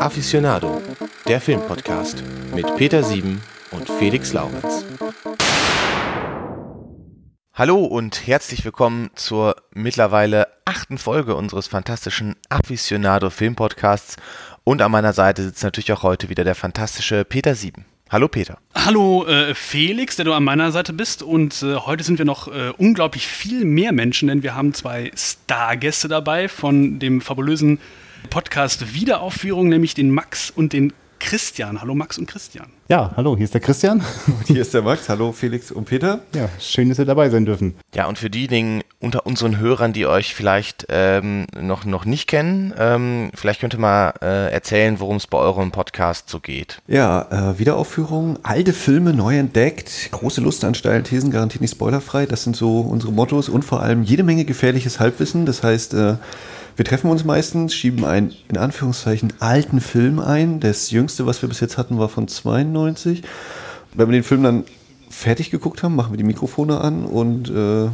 Aficionado, der Filmpodcast mit Peter Sieben und Felix Laurenz. Hallo und herzlich willkommen zur mittlerweile achten Folge unseres fantastischen Aficionado Filmpodcasts. Und an meiner Seite sitzt natürlich auch heute wieder der fantastische Peter Sieben. Hallo Peter. Hallo äh, Felix, der du an meiner Seite bist. Und äh, heute sind wir noch äh, unglaublich viel mehr Menschen, denn wir haben zwei Stargäste dabei von dem fabulösen Podcast Wiederaufführung, nämlich den Max und den Christian. Hallo Max und Christian. Ja, hallo, hier ist der Christian. Und hier ist der Max. Hallo Felix und Peter. Ja, schön, dass ihr dabei sein dürfen. Ja, und für diejenigen unter unseren Hörern, die euch vielleicht ähm, noch, noch nicht kennen, ähm, vielleicht könnt ihr mal äh, erzählen, worum es bei eurem Podcast so geht. Ja, äh, Wiederaufführung, alte Filme neu entdeckt, große Lust an steilen Thesen, garantiert nicht spoilerfrei. Das sind so unsere Mottos und vor allem jede Menge gefährliches Halbwissen. Das heißt, äh, wir treffen uns meistens, schieben einen in Anführungszeichen alten Film ein. Das jüngste, was wir bis jetzt hatten, war von 92. Wenn wir den Film dann fertig geguckt haben, machen wir die Mikrofone an und äh,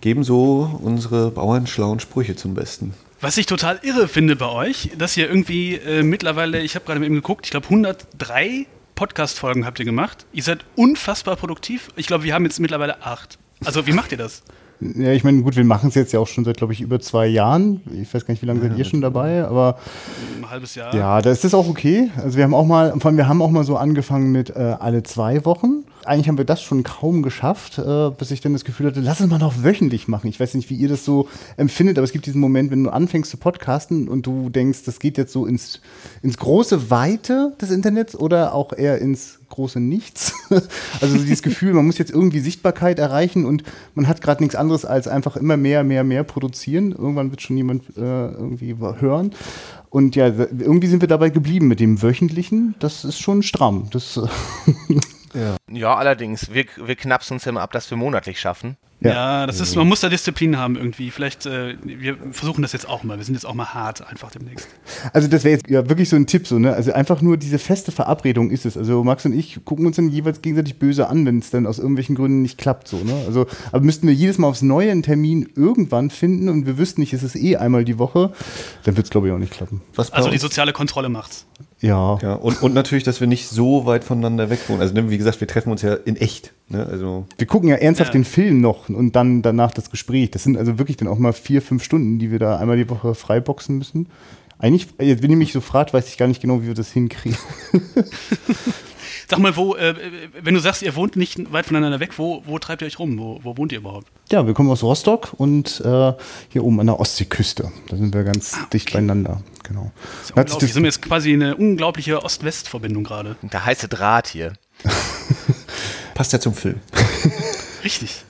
geben so unsere bauernschlauen Sprüche zum Besten. Was ich total irre finde bei euch, dass ihr irgendwie äh, mittlerweile, ich habe gerade eben geguckt, ich glaube 103 Podcast-Folgen habt ihr gemacht. Ihr seid unfassbar produktiv. Ich glaube, wir haben jetzt mittlerweile acht. Also wie macht ihr das? Ja, ich meine, gut, wir machen es jetzt ja auch schon seit, glaube ich, über zwei Jahren. Ich weiß gar nicht, wie lange seid ihr schon dabei, aber. Ein halbes Jahr. Ja, da ist das auch okay. Also wir haben auch mal, vor allem wir haben auch mal so angefangen mit äh, alle zwei Wochen. Eigentlich haben wir das schon kaum geschafft, äh, bis ich dann das Gefühl hatte, lass es mal noch wöchentlich machen. Ich weiß nicht, wie ihr das so empfindet, aber es gibt diesen Moment, wenn du anfängst zu podcasten und du denkst, das geht jetzt so ins, ins große Weite des Internets oder auch eher ins große Nichts. also dieses Gefühl, man muss jetzt irgendwie Sichtbarkeit erreichen und man hat gerade nichts anderes als einfach immer mehr, mehr, mehr produzieren. Irgendwann wird schon jemand äh, irgendwie hören. Und ja, irgendwie sind wir dabei geblieben mit dem wöchentlichen. Das ist schon stramm. Das ja. ja, allerdings, wir, wir knapsen uns immer ab, dass wir monatlich schaffen. Ja, ja das ist, man muss da Disziplin haben irgendwie. Vielleicht, äh, wir versuchen das jetzt auch mal. Wir sind jetzt auch mal hart einfach demnächst. Also das wäre jetzt ja wirklich so ein Tipp, so, ne? Also einfach nur diese feste Verabredung ist es. Also Max und ich gucken uns dann jeweils gegenseitig böse an, wenn es dann aus irgendwelchen Gründen nicht klappt, so, ne? Also, aber müssten wir jedes Mal aufs Neue einen Termin irgendwann finden und wir wüssten nicht, es ist eh einmal die Woche, dann wird es, glaube ich, auch nicht klappen. also die soziale Kontrolle macht's. Ja. ja und, und natürlich, dass wir nicht so weit voneinander weg wohnen. Also, ne, wie gesagt, wir treffen uns ja in echt. Ne? Also wir gucken ja ernsthaft ja. den Film noch und dann danach das Gespräch. Das sind also wirklich dann auch mal vier, fünf Stunden, die wir da einmal die Woche freiboxen müssen. Eigentlich, jetzt, wenn ihr mich so fragt, weiß ich gar nicht genau, wie wir das hinkriegen. Sag mal, wo, äh, wenn du sagst, ihr wohnt nicht weit voneinander weg, wo, wo treibt ihr euch rum? Wo, wo wohnt ihr überhaupt? Ja, wir kommen aus Rostock und äh, hier oben an der Ostseeküste. Da sind wir ganz ah, okay. dicht beieinander. Genau. Das ist wir sind jetzt quasi eine unglaubliche Ost-West-Verbindung gerade. Der heiße Draht hier. Passt ja zum Film. Richtig.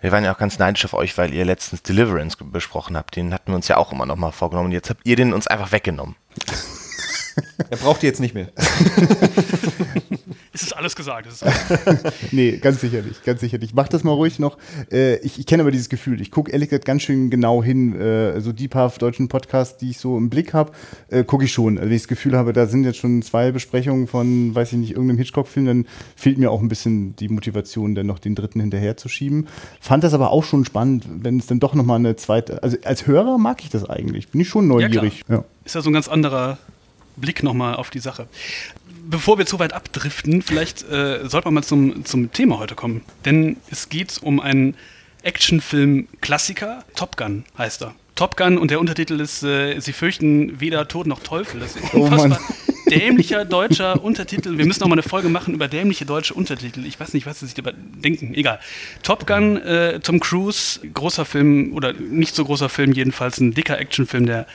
Wir waren ja auch ganz neidisch auf euch, weil ihr letztens Deliverance besprochen habt. Den hatten wir uns ja auch immer noch mal vorgenommen. Jetzt habt ihr den uns einfach weggenommen. Er braucht die jetzt nicht mehr. es ist alles gesagt. Ist alles nee, ganz sicher nicht. Ganz sicher nicht. Mach das mal ruhig noch. Äh, ich, ich kenne aber dieses Gefühl. Ich gucke ehrlich gesagt ganz schön genau hin. Äh, so die paar deutschen Podcasts, die ich so im Blick habe, äh, gucke ich schon. Also wenn ich das Gefühl habe, da sind jetzt schon zwei Besprechungen von, weiß ich nicht, irgendeinem Hitchcock-Film, dann fehlt mir auch ein bisschen die Motivation, dann noch den dritten hinterher zu schieben. Fand das aber auch schon spannend, wenn es dann doch nochmal eine zweite. Also als Hörer mag ich das eigentlich. Bin ich schon neugierig. Ja, ja. Ist ja so ein ganz anderer Blick nochmal auf die Sache. Bevor wir zu weit abdriften, vielleicht äh, sollte man mal zum, zum Thema heute kommen. Denn es geht um einen Actionfilm-Klassiker. Top Gun heißt er. Top Gun und der Untertitel ist äh, Sie fürchten weder Tod noch Teufel. Das ist oh unfassbar oh dämlicher deutscher Untertitel. Wir müssen noch mal eine Folge machen über dämliche deutsche Untertitel. Ich weiß nicht, was sie sich dabei denken. Egal. Top Gun, äh, Tom Cruise, großer Film oder nicht so großer Film, jedenfalls ein dicker Actionfilm der,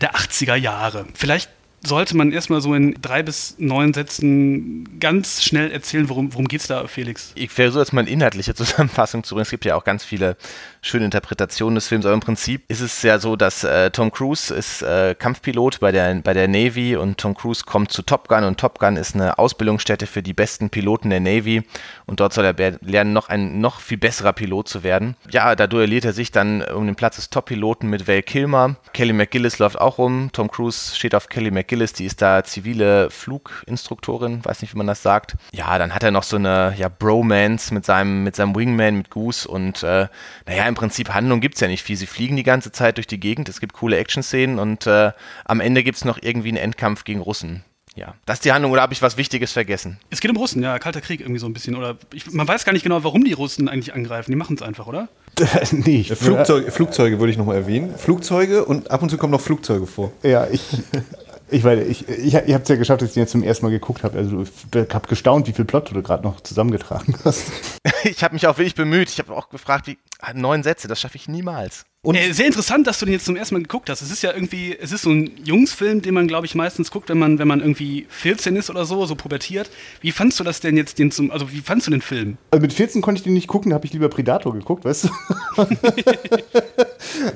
der 80er Jahre. Vielleicht sollte man erstmal so in drei bis neun Sätzen ganz schnell erzählen, worum, worum geht es da, Felix? Ich versuche jetzt mal eine inhaltliche Zusammenfassung zu bringen. Es gibt ja auch ganz viele schöne Interpretationen des Films, aber im Prinzip ist es ja so, dass äh, Tom Cruise ist äh, Kampfpilot bei der, bei der Navy und Tom Cruise kommt zu Top Gun und Top Gun ist eine Ausbildungsstätte für die besten Piloten der Navy und dort soll er lernen, noch ein noch viel besserer Pilot zu werden. Ja, da duelliert er sich dann um den Platz des Top-Piloten mit Val Kilmer. Kelly McGillis läuft auch rum. Tom Cruise steht auf Kelly McGillis McGillis, die ist da zivile Fluginstruktorin, weiß nicht, wie man das sagt. Ja, dann hat er noch so eine ja, Bromance mit seinem, mit seinem Wingman, mit Goose und äh, naja, im Prinzip Handlung gibt es ja nicht viel. Sie fliegen die ganze Zeit durch die Gegend, es gibt coole Action-Szenen und äh, am Ende gibt es noch irgendwie einen Endkampf gegen Russen ja, das ist die Handlung oder habe ich was Wichtiges vergessen? Es geht um Russen, ja, Kalter Krieg irgendwie so ein bisschen. Oder ich, man weiß gar nicht genau, warum die Russen eigentlich angreifen. Die machen es einfach, oder? nee, Flugzeug, Flugzeuge würde ich nochmal erwähnen. Flugzeuge und ab und zu kommen noch Flugzeuge vor. Ja, ich, ich meine, ich, ich, ich habe es ja geschafft, dass ich den jetzt zum ersten Mal geguckt habe. Also ich habe gestaunt, wie viel Plot du gerade noch zusammengetragen hast. ich habe mich auch wirklich bemüht. Ich habe auch gefragt, wie neun Sätze, das schaffe ich niemals. Und äh, sehr interessant, dass du den jetzt zum ersten Mal geguckt hast. Es ist ja irgendwie, es ist so ein Jungsfilm, den man, glaube ich, meistens guckt, wenn man, wenn man irgendwie 14 ist oder so, so pubertiert. Wie fandst du das denn jetzt, den zum, also wie fandst du den Film? Also mit 14 konnte ich den nicht gucken, da habe ich lieber Predator geguckt, weißt du?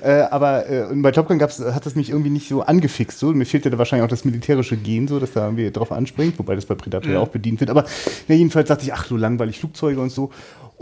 äh, aber äh, bei Top Gun gab's, hat das mich irgendwie nicht so angefixt. So. Mir fehlte da wahrscheinlich auch das militärische Gen, so, dass da irgendwie drauf anspringt, wobei das bei Predator ja, ja auch bedient wird. Aber ja, jedenfalls dachte ich, ach so langweilig, Flugzeuge und so.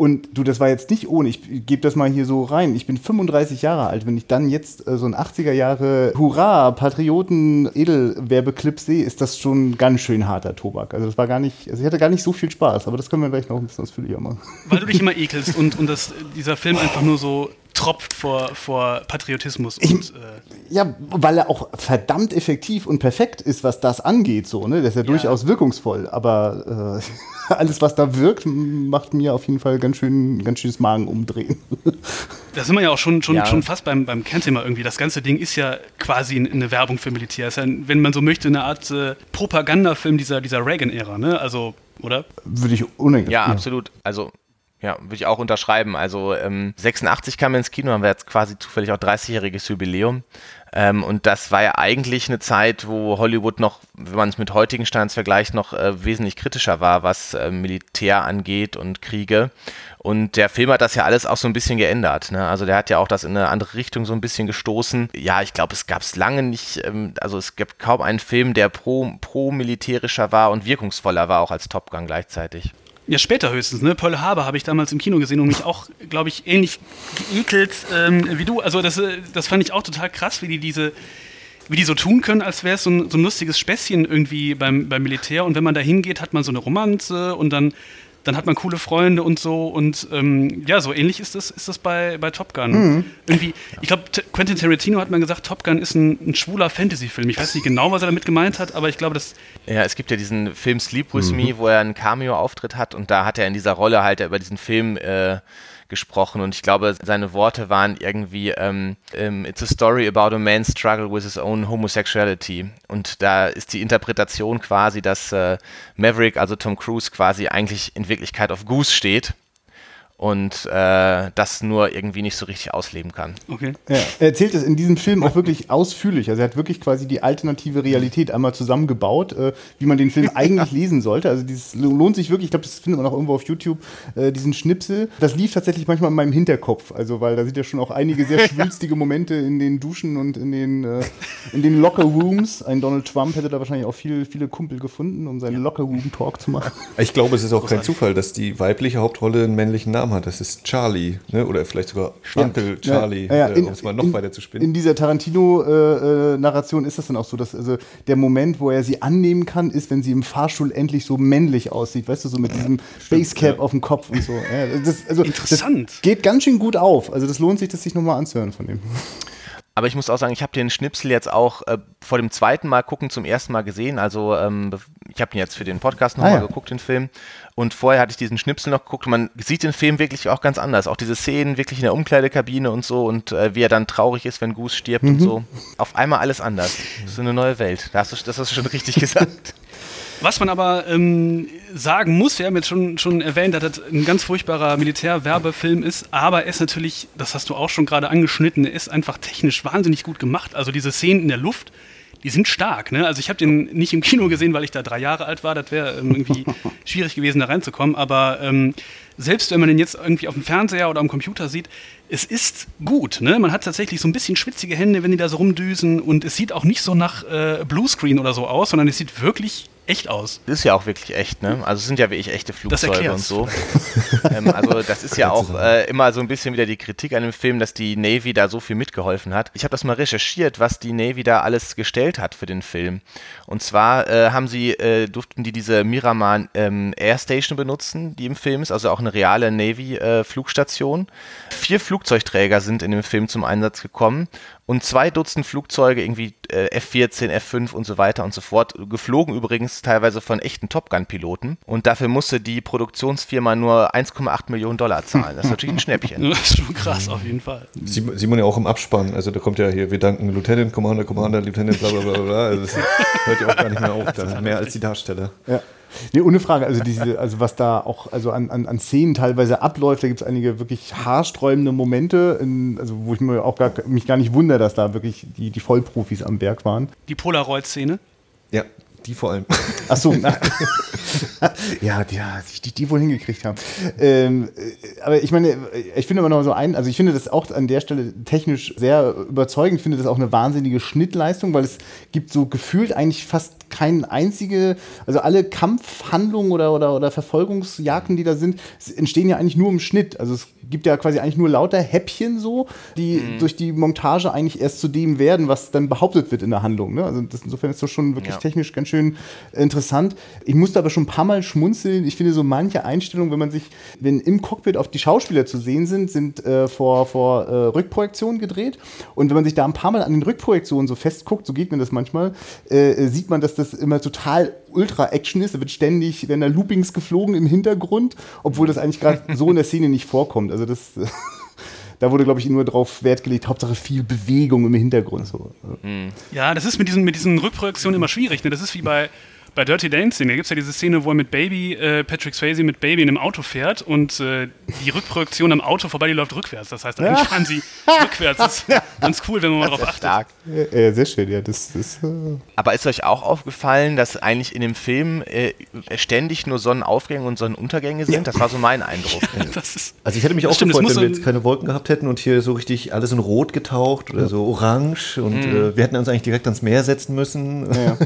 Und du, das war jetzt nicht ohne, ich gebe das mal hier so rein. Ich bin 35 Jahre alt. Wenn ich dann jetzt äh, so ein 80er Jahre Hurra, Patrioten, Edelwerbeclip sehe, ist das schon ganz schön harter Tobak. Also das war gar nicht, also ich hatte gar nicht so viel Spaß, aber das können wir gleich noch ein bisschen ausführlicher machen. Weil du dich immer ekelst und, und das, dieser Film einfach nur so tropft vor, vor Patriotismus. Ich, und, äh ja, weil er auch verdammt effektiv und perfekt ist, was das angeht. So, ne? Der ist ja, ja. durchaus wirkungsvoll, aber äh, alles, was da wirkt, macht mir auf jeden Fall ganz schön ganz schönes Magen umdrehen. Da sind wir ja auch schon, schon, ja. schon fast beim, beim Kernthema irgendwie. Das ganze Ding ist ja quasi eine Werbung für Militär. Ist ja, wenn man so möchte, eine Art äh, Propagandafilm dieser, dieser Reagan-Ära, ne? Also, oder? Würde ich. Ja, ja, absolut. Also ja, würde ich auch unterschreiben. Also ähm, 86 kam ins Kino, haben wir jetzt quasi zufällig auch 30-jähriges Jubiläum. Ähm, und das war ja eigentlich eine Zeit, wo Hollywood noch, wenn man es mit heutigen Standards vergleicht, noch äh, wesentlich kritischer war, was äh, Militär angeht und Kriege. Und der Film hat das ja alles auch so ein bisschen geändert. Ne? Also der hat ja auch das in eine andere Richtung so ein bisschen gestoßen. Ja, ich glaube, es gab es lange nicht, ähm, also es gibt kaum einen Film, der pro, pro-militärischer war und wirkungsvoller war, auch als Top Gun gleichzeitig. Ja, später höchstens, ne? Pearl Harbor habe ich damals im Kino gesehen und mich auch, glaube ich, ähnlich geekelt ähm, wie du. Also das, äh, das fand ich auch total krass, wie die diese, wie die so tun können, als wäre es so ein, so ein lustiges Späßchen irgendwie beim, beim Militär. Und wenn man da hingeht, hat man so eine Romanze und dann dann hat man coole Freunde und so. Und ähm, ja, so ähnlich ist das, ist das bei, bei Top Gun. Mhm. Irgendwie, ich glaube, Quentin Tarantino hat mal gesagt, Top Gun ist ein, ein schwuler Fantasy-Film. Ich weiß nicht genau, was er damit gemeint hat, aber ich glaube, das. Ja, es gibt ja diesen Film Sleep With mhm. Me, wo er einen Cameo-Auftritt hat und da hat er in dieser Rolle halt über diesen Film. Äh, gesprochen und ich glaube, seine Worte waren irgendwie ähm, ähm, It's a story about a man's struggle with his own homosexuality. Und da ist die Interpretation quasi, dass äh, Maverick, also Tom Cruise, quasi eigentlich in Wirklichkeit auf Goose steht und äh, das nur irgendwie nicht so richtig ausleben kann. Okay. Ja, er erzählt es in diesem Film auch wirklich ausführlich. Also er hat wirklich quasi die alternative Realität einmal zusammengebaut, äh, wie man den Film eigentlich lesen sollte. Also dieses lohnt sich wirklich, ich glaube, das findet man auch irgendwo auf YouTube, äh, diesen Schnipsel. Das lief tatsächlich manchmal in meinem Hinterkopf. Also weil da sind ja schon auch einige sehr schwülstige Momente in den Duschen und in den, äh, in den Locker Rooms. Ein Donald Trump hätte da wahrscheinlich auch viel, viele Kumpel gefunden, um seinen Locker Room Talk zu machen. Ich glaube, es ist auch kein Zufall, dass die weibliche Hauptrolle einen männlichen Namen Namen hat. Das ist Charlie, ne? oder vielleicht sogar Uncle ja, Charlie, ja, ja, äh, um es mal noch in, weiter zu spinnen. In dieser Tarantino-Narration äh, ist das dann auch so, dass also der Moment, wo er sie annehmen kann, ist, wenn sie im Fahrstuhl endlich so männlich aussieht, weißt du, so mit diesem Basecap auf dem Kopf und so. Das, also, Interessant. Das geht ganz schön gut auf. Also das lohnt sich, das sich nochmal anzuhören von dem. Aber ich muss auch sagen, ich habe den Schnipsel jetzt auch äh, vor dem zweiten Mal gucken zum ersten Mal gesehen. Also ähm, ich habe ihn jetzt für den Podcast nochmal ah, ja. geguckt, den Film. Und vorher hatte ich diesen Schnipsel noch geguckt und man sieht den Film wirklich auch ganz anders. Auch diese Szenen wirklich in der Umkleidekabine und so und äh, wie er dann traurig ist, wenn Goose stirbt mhm. und so. Auf einmal alles anders. Das ist eine neue Welt. Das hast du, das hast du schon richtig gesagt. Was man aber ähm, sagen muss, wir haben jetzt schon, schon erwähnt, dass das ein ganz furchtbarer Militärwerbefilm ist, aber er ist natürlich, das hast du auch schon gerade angeschnitten, er ist einfach technisch wahnsinnig gut gemacht. Also diese Szenen in der Luft, die sind stark. Ne? Also ich habe den nicht im Kino gesehen, weil ich da drei Jahre alt war. Das wäre ähm, irgendwie schwierig gewesen, da reinzukommen. Aber ähm, selbst wenn man den jetzt irgendwie auf dem Fernseher oder am Computer sieht, es ist gut. Ne? Man hat tatsächlich so ein bisschen schwitzige Hände, wenn die da so rumdüsen. Und es sieht auch nicht so nach äh, Bluescreen oder so aus, sondern es sieht wirklich echt aus. Das ist ja auch wirklich echt, ne? Also es sind ja wirklich echte Das Flugzeuge und so. ähm, also das ist ja auch äh, immer so ein bisschen wieder die Kritik an dem Film, dass die Navy da so viel mitgeholfen hat. Ich habe das mal recherchiert, was die Navy da alles gestellt hat für den Film. Und zwar äh, haben sie, äh, durften die diese Miramar ähm, Air Station benutzen, die im Film ist, also auch eine reale Navy-Flugstation. Vier Flugzeugträger sind in dem Film zum Einsatz gekommen und zwei Dutzend Flugzeuge, irgendwie äh, F-14, F-5 und so weiter und so fort, geflogen übrigens teilweise von echten Top Gun-Piloten. Und dafür musste die Produktionsfirma nur 1,8 Millionen Dollar zahlen. Das ist natürlich ein Schnäppchen. Das ist schon krass, auf jeden Fall. Man ja auch im Abspann. Also da kommt ja hier, wir danken Lieutenant, Commander, Commander, Lieutenant, bla bla bla bla. Also das hört ja auch gar nicht mehr auf, dann mehr als die Darsteller. Ja. Nee, ohne Frage, also diese, also was da auch also an, an, an Szenen teilweise abläuft, da gibt es einige wirklich haarsträubende Momente, in, also wo ich mir auch gar, mich gar nicht wundere, dass da wirklich die, die Vollprofis am Werk waren. Die Polaroid-Szene. Ja, die vor allem. Ach so, ja, die, ja, die, die wohl hingekriegt haben. Ähm, äh, aber ich meine, ich finde immer noch so ein, also ich finde das auch an der Stelle technisch sehr überzeugend. Ich finde das auch eine wahnsinnige Schnittleistung, weil es gibt so gefühlt eigentlich fast keine einzige, also alle Kampfhandlungen oder, oder, oder Verfolgungsjagden, die da sind, entstehen ja eigentlich nur im Schnitt. Also es gibt ja quasi eigentlich nur lauter Häppchen so, die Mhm. durch die Montage eigentlich erst zu dem werden, was dann behauptet wird in der Handlung. Ne? Also das, insofern ist das schon wirklich Ja. technisch ganz schön interessant. Ich musste aber schon ein paar Mal schmunzeln. Ich finde so manche Einstellungen, wenn man sich, wenn im Cockpit auf die Schauspieler zu sehen sind, sind äh, vor, vor äh, Rückprojektionen gedreht. Und wenn man sich da ein paar Mal an den Rückprojektionen so festguckt, so geht mir das manchmal, äh, sieht man, dass das immer total Ultra-Action ist. Da wird ständig, werden da Loopings geflogen im Hintergrund, obwohl das eigentlich gerade so in der Szene nicht vorkommt. Also das. Da wurde, glaube ich, nur darauf Wert gelegt, Hauptsache viel Bewegung im Hintergrund. So. Ja, das ist mit diesen, mit diesen Rückprojektionen immer schwierig. Ne? Das ist wie bei, bei Dirty Dancing. Da gibt es ja diese Szene, wo er mit Baby, äh, Patrick Swayze mit Baby in einem Auto fährt und äh, die Rückprojektion am Auto vorbei, die läuft rückwärts. Das heißt, eigentlich fahren sie rückwärts. Das ist ganz cool, wenn man mal drauf achtet. Stark. Äh, sehr schön, ja. Das, das, äh Aber ist euch auch aufgefallen, dass eigentlich in dem Film äh, ständig nur Sonnenaufgänge und Sonnenuntergänge sind? Das war so mein Eindruck. Das ist, Also ich hätte mich auch Das stimmt, gefreut, das wenn wir jetzt keine Wolken gehabt hätten und hier so richtig alles in Rot getaucht oder so orange und äh, wir hätten uns eigentlich direkt ans Meer setzen müssen. Ja.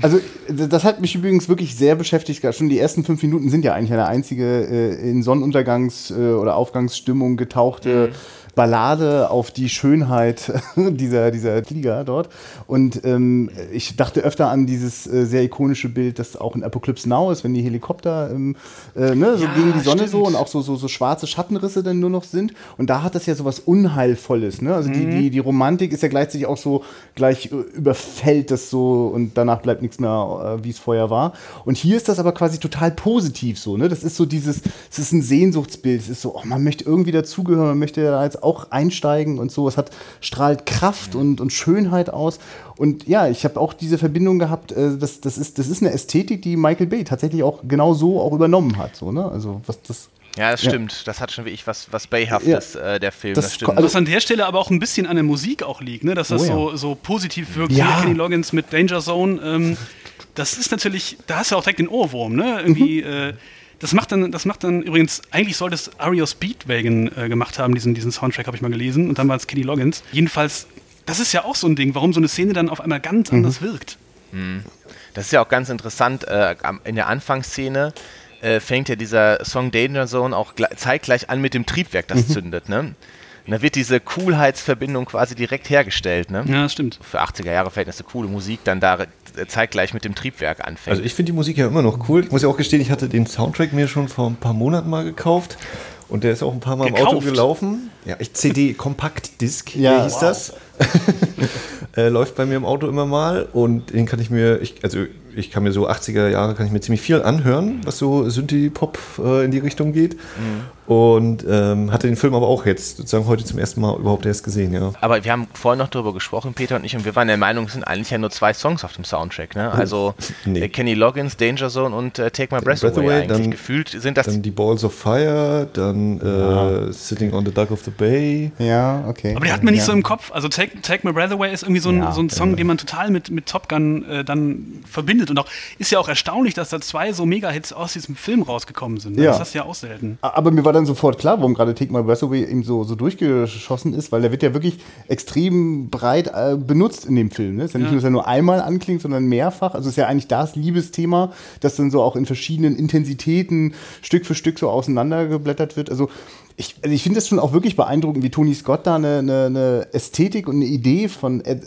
Also d- hat mich übrigens wirklich sehr beschäftigt. Schon die ersten fünf Minuten sind ja eigentlich eine einzige äh, in Sonnenuntergangs- äh, oder Aufgangsstimmung getauchte Ballade auf die Schönheit dieser, dieser Flieger dort. Und ähm, ich dachte öfter an dieses äh, sehr ikonische Bild, das auch in Apocalypse Now ist, wenn die Helikopter ähm, äh, ne, so Ja, gegen die Sonne so stimmt. und auch so, so, so schwarze Schattenrisse dann nur noch sind. Und da hat das ja so was Unheilvolles. Ne? Also die, die, die Romantik ist ja gleichzeitig auch so, gleich äh, überfällt das so und danach bleibt nichts mehr, äh, wie es vorher war. Und hier ist das aber quasi total positiv so. Ne? Das ist so dieses, es ist ein Sehnsuchtsbild. Es ist so, oh, man möchte irgendwie dazugehören, man möchte da jetzt auch einsteigen und so. Es hat, strahlt Kraft und, und Schönheit aus. Und ja, ich habe auch diese Verbindung gehabt, äh, das, das, ist, das ist eine Ästhetik, die Michael Bay tatsächlich auch genau so auch übernommen hat. So, ne? Also was das. Ja, das Ja. stimmt. Das hat schon wirklich was, was Bayhaftes, äh, der Film. Das Das, stimmt. ko- was an der Stelle aber auch ein bisschen an der Musik auch liegt, ne? dass das Oh ja. so, so positiv wirkt. Ja. Wie Kenny Loggins mit Danger Zone. Ähm, das ist natürlich, da hast du auch direkt den Ohrwurm. Ne? Irgendwie, Mhm. äh, das, macht dann, das macht dann übrigens, eigentlich soll das Ario Speedwagon äh, gemacht haben, diesen, diesen Soundtrack habe ich mal gelesen. Und dann war es Kenny Loggins. Jedenfalls, das ist ja auch so ein Ding, warum so eine Szene dann auf einmal ganz Mhm. anders wirkt. Das ist ja auch ganz interessant. Äh, in der Anfangsszene äh, fängt ja dieser Song Danger Zone auch gle- zeitgleich an mit dem Triebwerk, das zündet. Ne? Und da wird diese Coolheitsverbindung quasi direkt hergestellt. Ne? Ja, das stimmt. Für 80er Jahre Verhältnisse coole Musik dann da zeitgleich mit dem Triebwerk anfängt. Also ich finde die Musik ja immer noch cool. Ich muss ja auch gestehen, ich hatte den Soundtrack mir schon vor ein paar Monaten mal gekauft. Und der ist auch ein paar Mal im Auto Gekauft? gelaufen. Ja, ich CD Kompaktdisk, Ja, wie hieß wow. das? äh, läuft bei mir im Auto immer mal und den kann ich mir, ich, also ich kann mir so 80er Jahre kann ich mir ziemlich viel anhören, was so Synthie-Pop äh, in die Richtung geht. Und ähm, hatte den Film aber auch jetzt sozusagen heute zum ersten Mal überhaupt erst gesehen, ja. Aber wir haben vorhin noch darüber gesprochen, Peter und ich, und wir waren der Meinung, es sind eigentlich ja nur zwei Songs auf dem Soundtrack. Ne? Also Nee. äh, Kenny Loggins, Danger Zone und äh, Take My Breath, Breath Away. Away, eigentlich. dann- Gefühlt sind das Dann die Balls of Fire, dann äh, Sitting on the Dock of the Bay. Ja, okay. Aber die hat man nicht ja. so im Kopf. Also Take, Take My Breath Away ist irgendwie so ein, Ja, so ein Song, ja. den man total mit, mit Top Gun äh, dann verbindet verbindet. Und auch ist ja auch erstaunlich, dass da zwei so Mega-Hits aus diesem Film rausgekommen sind. Ja. Das hast du ja auch selten. Aber mir war dann sofort klar, warum gerade Take My Breath Away eben so, so durchgeschossen ist, weil der wird ja wirklich extrem breit äh, benutzt in dem Film. Ne? Ist ja nicht Ja. nur, dass er nur einmal anklingt, sondern mehrfach. Also ist ja eigentlich das Liebesthema, das dann so auch in verschiedenen Intensitäten Stück für Stück so auseinandergeblättert wird. Also ich, also ich finde das schon auch wirklich beeindruckend, wie Tony Scott da eine, eine, eine Ästhetik und eine Idee von, äh,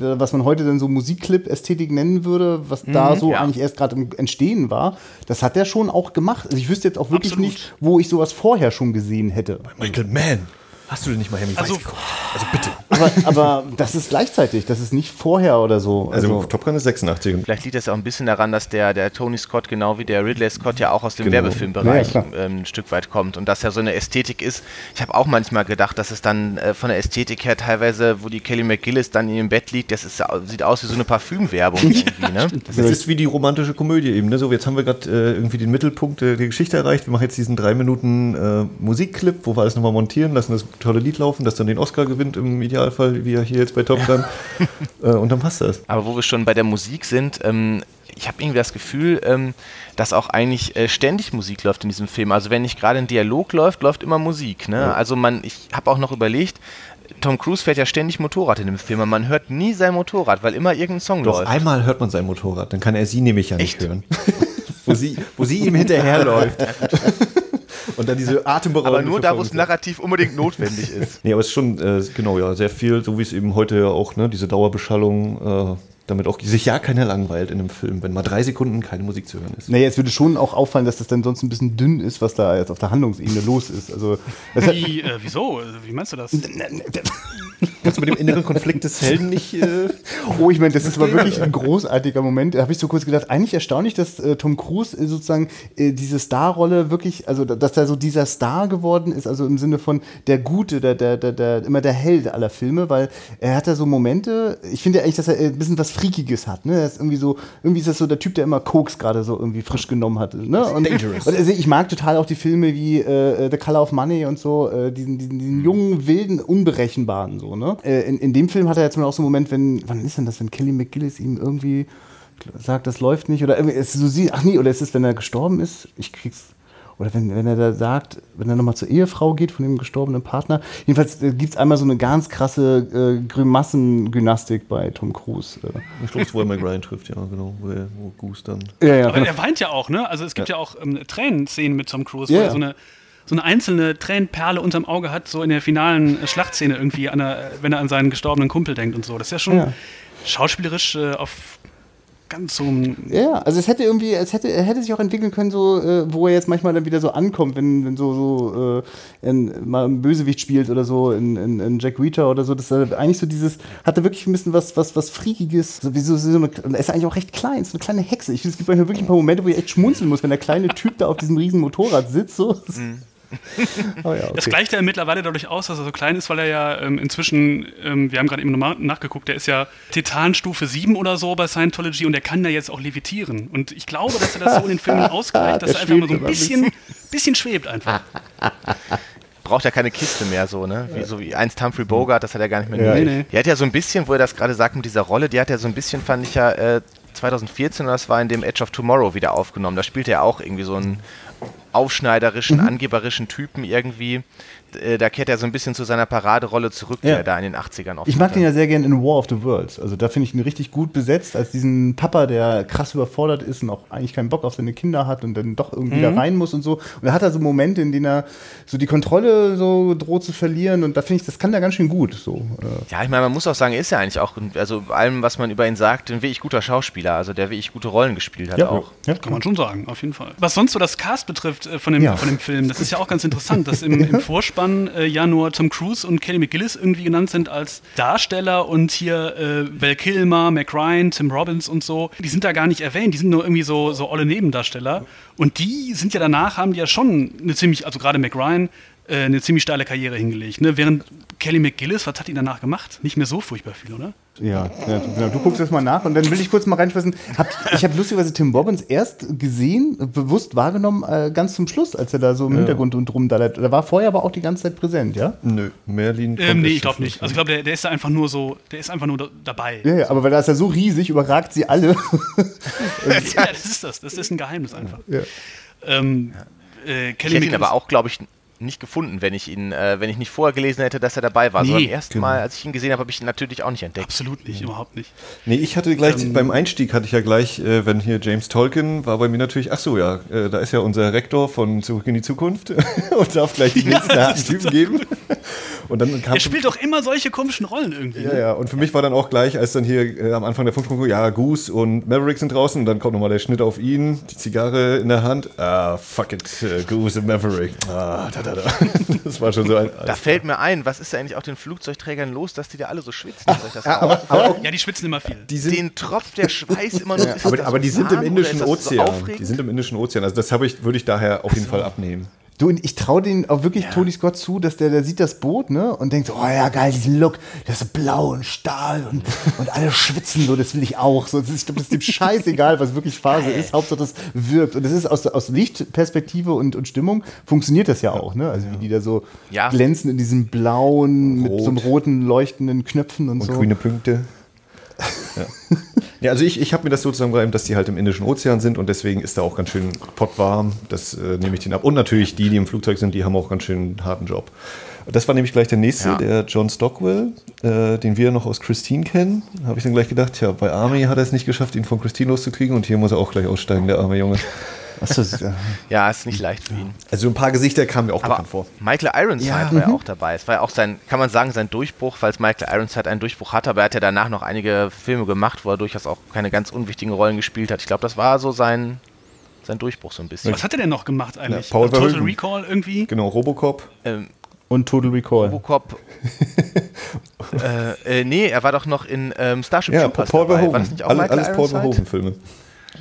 was man heute dann so Musikclip-Ästhetik nennen würde, was da so ja. eigentlich erst gerade im Entstehen war, das hat er schon auch gemacht. Also ich wüsste jetzt auch wirklich Absolut. nicht, wo ich sowas vorher schon gesehen hätte. Michael Mann. Hast du denn nicht Miami Also- Vice geguckt? Also bitte. Aber, aber das ist gleichzeitig, das ist nicht vorher oder so. Also, Top Gun ist 86. und Vielleicht liegt das auch ein bisschen daran, dass der, der Tony Scott genau wie der Ridley Scott ja auch aus dem Genau. Werbefilmbereich Ja, ähm, ein Stück weit kommt und dass ja so eine Ästhetik ist. Ich habe auch manchmal gedacht, dass es dann äh, von der Ästhetik her teilweise, wo die Kelly McGillis dann in ihrem Bett liegt, das ist, sieht aus wie so eine Parfümwerbung irgendwie, ne? Das ist wie die romantische Komödie eben. Ne? So, jetzt haben wir gerade äh, irgendwie den Mittelpunkt äh, der Geschichte erreicht. Wir machen jetzt diesen drei Minuten äh, Musikclip, wo wir alles nochmal montieren, lassen das tolle Lied laufen, das dann den Oscar gewinnt im Idealfall, wie er hier jetzt bei Top Gun. äh, und dann passt das. Aber wo wir schon bei der Musik sind, ähm, ich habe irgendwie das Gefühl, ähm, dass auch eigentlich äh, ständig Musik läuft in diesem Film. Also wenn nicht gerade ein Dialog läuft, läuft immer Musik. Ne? Also man, ich habe auch noch überlegt, Tom Cruise fährt ja ständig Motorrad in dem Film, aber man hört nie sein Motorrad, weil immer irgendein Song Doch läuft. einmal hört man sein Motorrad, dann kann er sie nämlich ja nicht Echt? hören. wo, sie, wo sie ihm hinterherläuft. Und dann diese atemberaubende aber nur da, wo es narrativ unbedingt notwendig ist. Nee, aber es ist schon, äh, genau, ja, sehr viel, so wie es eben heute ja auch, ne, diese Dauerbeschallung, äh, damit auch sich ja keiner langweilt in einem Film, wenn mal drei Sekunden keine Musik zu hören ist. Naja, es würde schon auch auffallen, dass das dann sonst ein bisschen dünn ist, was da jetzt auf der Handlungsebene los ist. Also, Wie, äh, wieso? Also, Wie meinst du das? Kannst du mit dem inneren Konflikt des Helden nicht. Äh, oh, ich meine, das ist aber wirklich ein großartiger Moment. Da habe ich so kurz gedacht, eigentlich erstaunlich, dass äh, Tom Cruise äh, sozusagen äh, diese Starrolle wirklich, also da- dass er so dieser Star geworden ist, also im Sinne von der Gute, der, der, der, der immer der Held aller Filme, weil er hat da so Momente, ich finde ja eigentlich, dass er äh, ein bisschen was Freakiges hat. Ne? Er ist irgendwie so, irgendwie ist das so der Typ, der immer Koks gerade so irgendwie frisch genommen hat. Ne? Und, und also ich mag total auch die Filme wie äh, The Color of Money und so, diesen, diesen, diesen jungen, wilden, unberechenbaren so, ne? Äh, in, in dem Film hat er jetzt mal auch so einen Moment, wenn, wann ist denn das, wenn Kelly McGillis ihm irgendwie sagt, das läuft nicht oder irgendwie, es ist so sie, ach nee, oder ist es, wenn er gestorben ist? Ich krieg's. Oder wenn, wenn er da sagt, wenn er nochmal zur Ehefrau geht von dem gestorbenen Partner. Jedenfalls äh, gibt es einmal so eine ganz krasse äh, Grimassengymnastik bei Tom Cruise. Äh. ich glaube, wo er McRyan trifft, ja, genau, wo, er, wo Goose dann. Ja, ja, Aber genau. er weint ja auch, ne? Also es gibt ja, auch ähm, Tränenszenen mit Tom Cruise, Ja, wo ja. er so eine, so eine einzelne Tränenperle unterm Auge hat, so in der finalen äh, Schlachtszene irgendwie, an der, wenn er an seinen gestorbenen Kumpel denkt und so. Das ist ja schon Ja. schauspielerisch äh, auf ganz so Ja, also es hätte irgendwie, es hätte, er hätte sich auch entwickeln können, so, äh, wo er jetzt manchmal dann wieder so ankommt, wenn, wenn so, so äh, in, mal ein Bösewicht spielt oder so, in, in, in Jack Reacher oder so, das er eigentlich so dieses, hatte wirklich ein bisschen was, was, was Freakiges, so wie so, so eine, er ist eigentlich auch recht klein, so eine kleine Hexe. Ich finde, es gibt manchmal wirklich ein paar Momente, wo ich echt schmunzeln muss, wenn der kleine Typ da auf diesem riesen Motorrad sitzt, so. oh ja, Das okay. gleicht er mittlerweile dadurch aus, dass er so klein ist, weil er ja ähm, inzwischen, ähm, wir haben gerade eben nochmal nachgeguckt, der ist ja Titanstufe 7 oder so bei Scientology und der kann ja jetzt auch levitieren. Und ich glaube, dass er das so in den Filmen ausgleicht, dass er einfach mal so ein ein bisschen, bisschen schwebt einfach. Braucht ja keine Kiste mehr so, ne? Wie, so wie einst Humphrey Bogart, das hat er gar nicht mehr Ja, nee, nee. Die hat ja so ein bisschen, wo er das gerade sagt mit dieser Rolle, die hat ja so ein bisschen, fand ich ja, äh, 2014, das war in dem Edge of Tomorrow wieder aufgenommen. Da spielte er auch irgendwie so einen aufschneiderischen, Mhm. angeberischen Typen irgendwie. Äh, Da kehrt er so ein bisschen zu seiner Paraderolle zurück, die Ja. er da in den 80ern oft Ich mag hatte. den ja sehr gerne in War of the Worlds. Also da finde ich ihn richtig gut besetzt, als diesen Papa, der krass überfordert ist und auch eigentlich keinen Bock auf seine Kinder hat und dann doch irgendwie da rein muss und so. Und er hat da so Momente, in denen er so die Kontrolle so droht zu verlieren und da finde ich, das kann er ganz schön gut. So. Äh, Ja, ich meine, man muss auch sagen, er ist ja eigentlich auch, also bei allem, was man über ihn sagt, ein wirklich guter Schauspieler, also der wirklich gute Rollen gespielt hat auch. ja. Kann man schon sagen, auf jeden Fall. Was sonst so das Cast betrifft äh, von dem, Ja. von dem Film, das ist ja auch ganz interessant, dass im, im Vorspann äh, ja nur Tom Cruise und Kelly McGillis irgendwie genannt sind als Darsteller und hier äh, Val Kilmer, Mac Ryan, Tim Robbins und so, die sind da gar nicht erwähnt, die sind nur irgendwie so, so olle Nebendarsteller. Und die sind ja danach, haben die ja schon eine ziemlich, also gerade Mac Ryan, äh, eine ziemlich steile Karriere hingelegt. Ne? Während Kelly McGillis, was hat ihn danach gemacht? Nicht mehr so furchtbar viel, oder? Ja, ja genau. Du guckst das mal nach und dann will ich kurz mal reinschmeißen. Hab, ich habe lustigerweise Tim Robbins erst gesehen, bewusst wahrgenommen, äh, ganz zum Schluss, als er da so im Hintergrund und rum da. Da war vorher aber auch die ganze Zeit präsent, ja? Nö, Merlin. Ähm, nee, ich glaube nicht. Also ich glaube, der, der ist da einfach nur so, der ist einfach nur da, dabei. Ja, ja, aber weil er ist ja so riesig, überragt sie alle. ja, das ist das. Das ist ein Geheimnis einfach. Ja. Ähm, äh, Ich Kelly hätte ihn aber auch, glaube ich, nicht gefunden, wenn ich ihn, äh, wenn ich nicht vorher gelesen hätte, dass er dabei war. Nee, so beim ersten genau. Mal, als ich ihn gesehen habe, habe ich ihn natürlich auch nicht entdeckt. Absolut nicht, überhaupt nicht. Nee, ich hatte gleich, beim Einstieg hatte ich ja gleich, äh, wenn hier James Tolkien war bei mir natürlich, ach so, ja, äh, da ist ja unser Rektor von Zurück in die Zukunft und darf gleich die nächsten harten Typen geben. Und dann kam Er spielt doch immer solche komischen Rollen irgendwie. Ja, ne? ja, und für mich war dann auch gleich, als dann hier äh, am Anfang der Funktion, ja, Goose und Maverick sind draußen und dann kommt nochmal der Schnitt auf ihn, die Zigarre in der Hand. Ah, fuck it, äh, Goose und Maverick. Ah, da, da, da. Das war schon so ein. Da fällt mir ein, was ist da eigentlich auch den Flugzeugträgern los, dass die da alle so schwitzen? Auch- aber, aber, Ja, die schwitzen immer viel. die sind, den tropft der Schweiß immer nur. ja, aber, aber so die sind warm im Indischen so Ozean. aufregend? die sind im Indischen Ozean. Also das habe ich, würde ich daher auf jeden Fall abnehmen. Du, und ich traue den auch wirklich Tony Scott zu, dass der, der sieht das Boot, ne, und denkt so, oh ja, geil, diesen Look, das ist blau und Stahl und, und alle schwitzen so, das will ich auch. So, das ist, ich glaube, das ist dem scheißegal, was wirklich Phase ist, Hauptsache das wirkt. Und das ist aus, aus Lichtperspektive und, und Stimmung funktioniert das ja auch, ne, also wie die da so Ja. glänzen in diesem blauen, mit Rot. so einem roten leuchtenden Knöpfen und, Und so. grüne Punkte. Ja. ja, also ich, ich habe mir das so zusammengereimt, dass die halt im Indischen Ozean sind und deswegen ist da auch ganz schön pottwarm. Das äh, nehme ich den ab. Und natürlich die, die im Flugzeug sind, die haben auch ganz schön einen harten Job. Das war nämlich gleich der nächste, Ja. der John Stockwell, äh, den wir noch aus Christine kennen. Da habe ich dann gleich gedacht, tja, bei Army hat er es nicht geschafft, ihn von Christine loszukriegen und hier muss er auch gleich aussteigen, der arme Junge. Achso, ja. Ja, ist nicht leicht für ihn. Also ein paar Gesichter kamen mir auch bekannt vor. Michael Ironside Ja, war ja mhm. auch dabei. Es war ja auch sein, kann man sagen, sein Durchbruch, falls Michael Ironside einen Durchbruch hatte, aber er hat ja danach noch einige Filme gemacht, wo er durchaus auch keine ganz unwichtigen Rollen gespielt hat. Ich glaube, das war so sein, sein Durchbruch so ein bisschen. Was hat er denn noch gemacht eigentlich? Ja, Paul Total Verhoeven. Recall irgendwie? Genau, Robocop. Ähm, Und Total Recall. Robocop. äh, äh, nee, er war doch noch in ähm, Starship Ja, Troopers Paul dabei. War Verhoeven. das nicht auch Alle, Michael alles Paul Ironside? Verhoeven-Filme.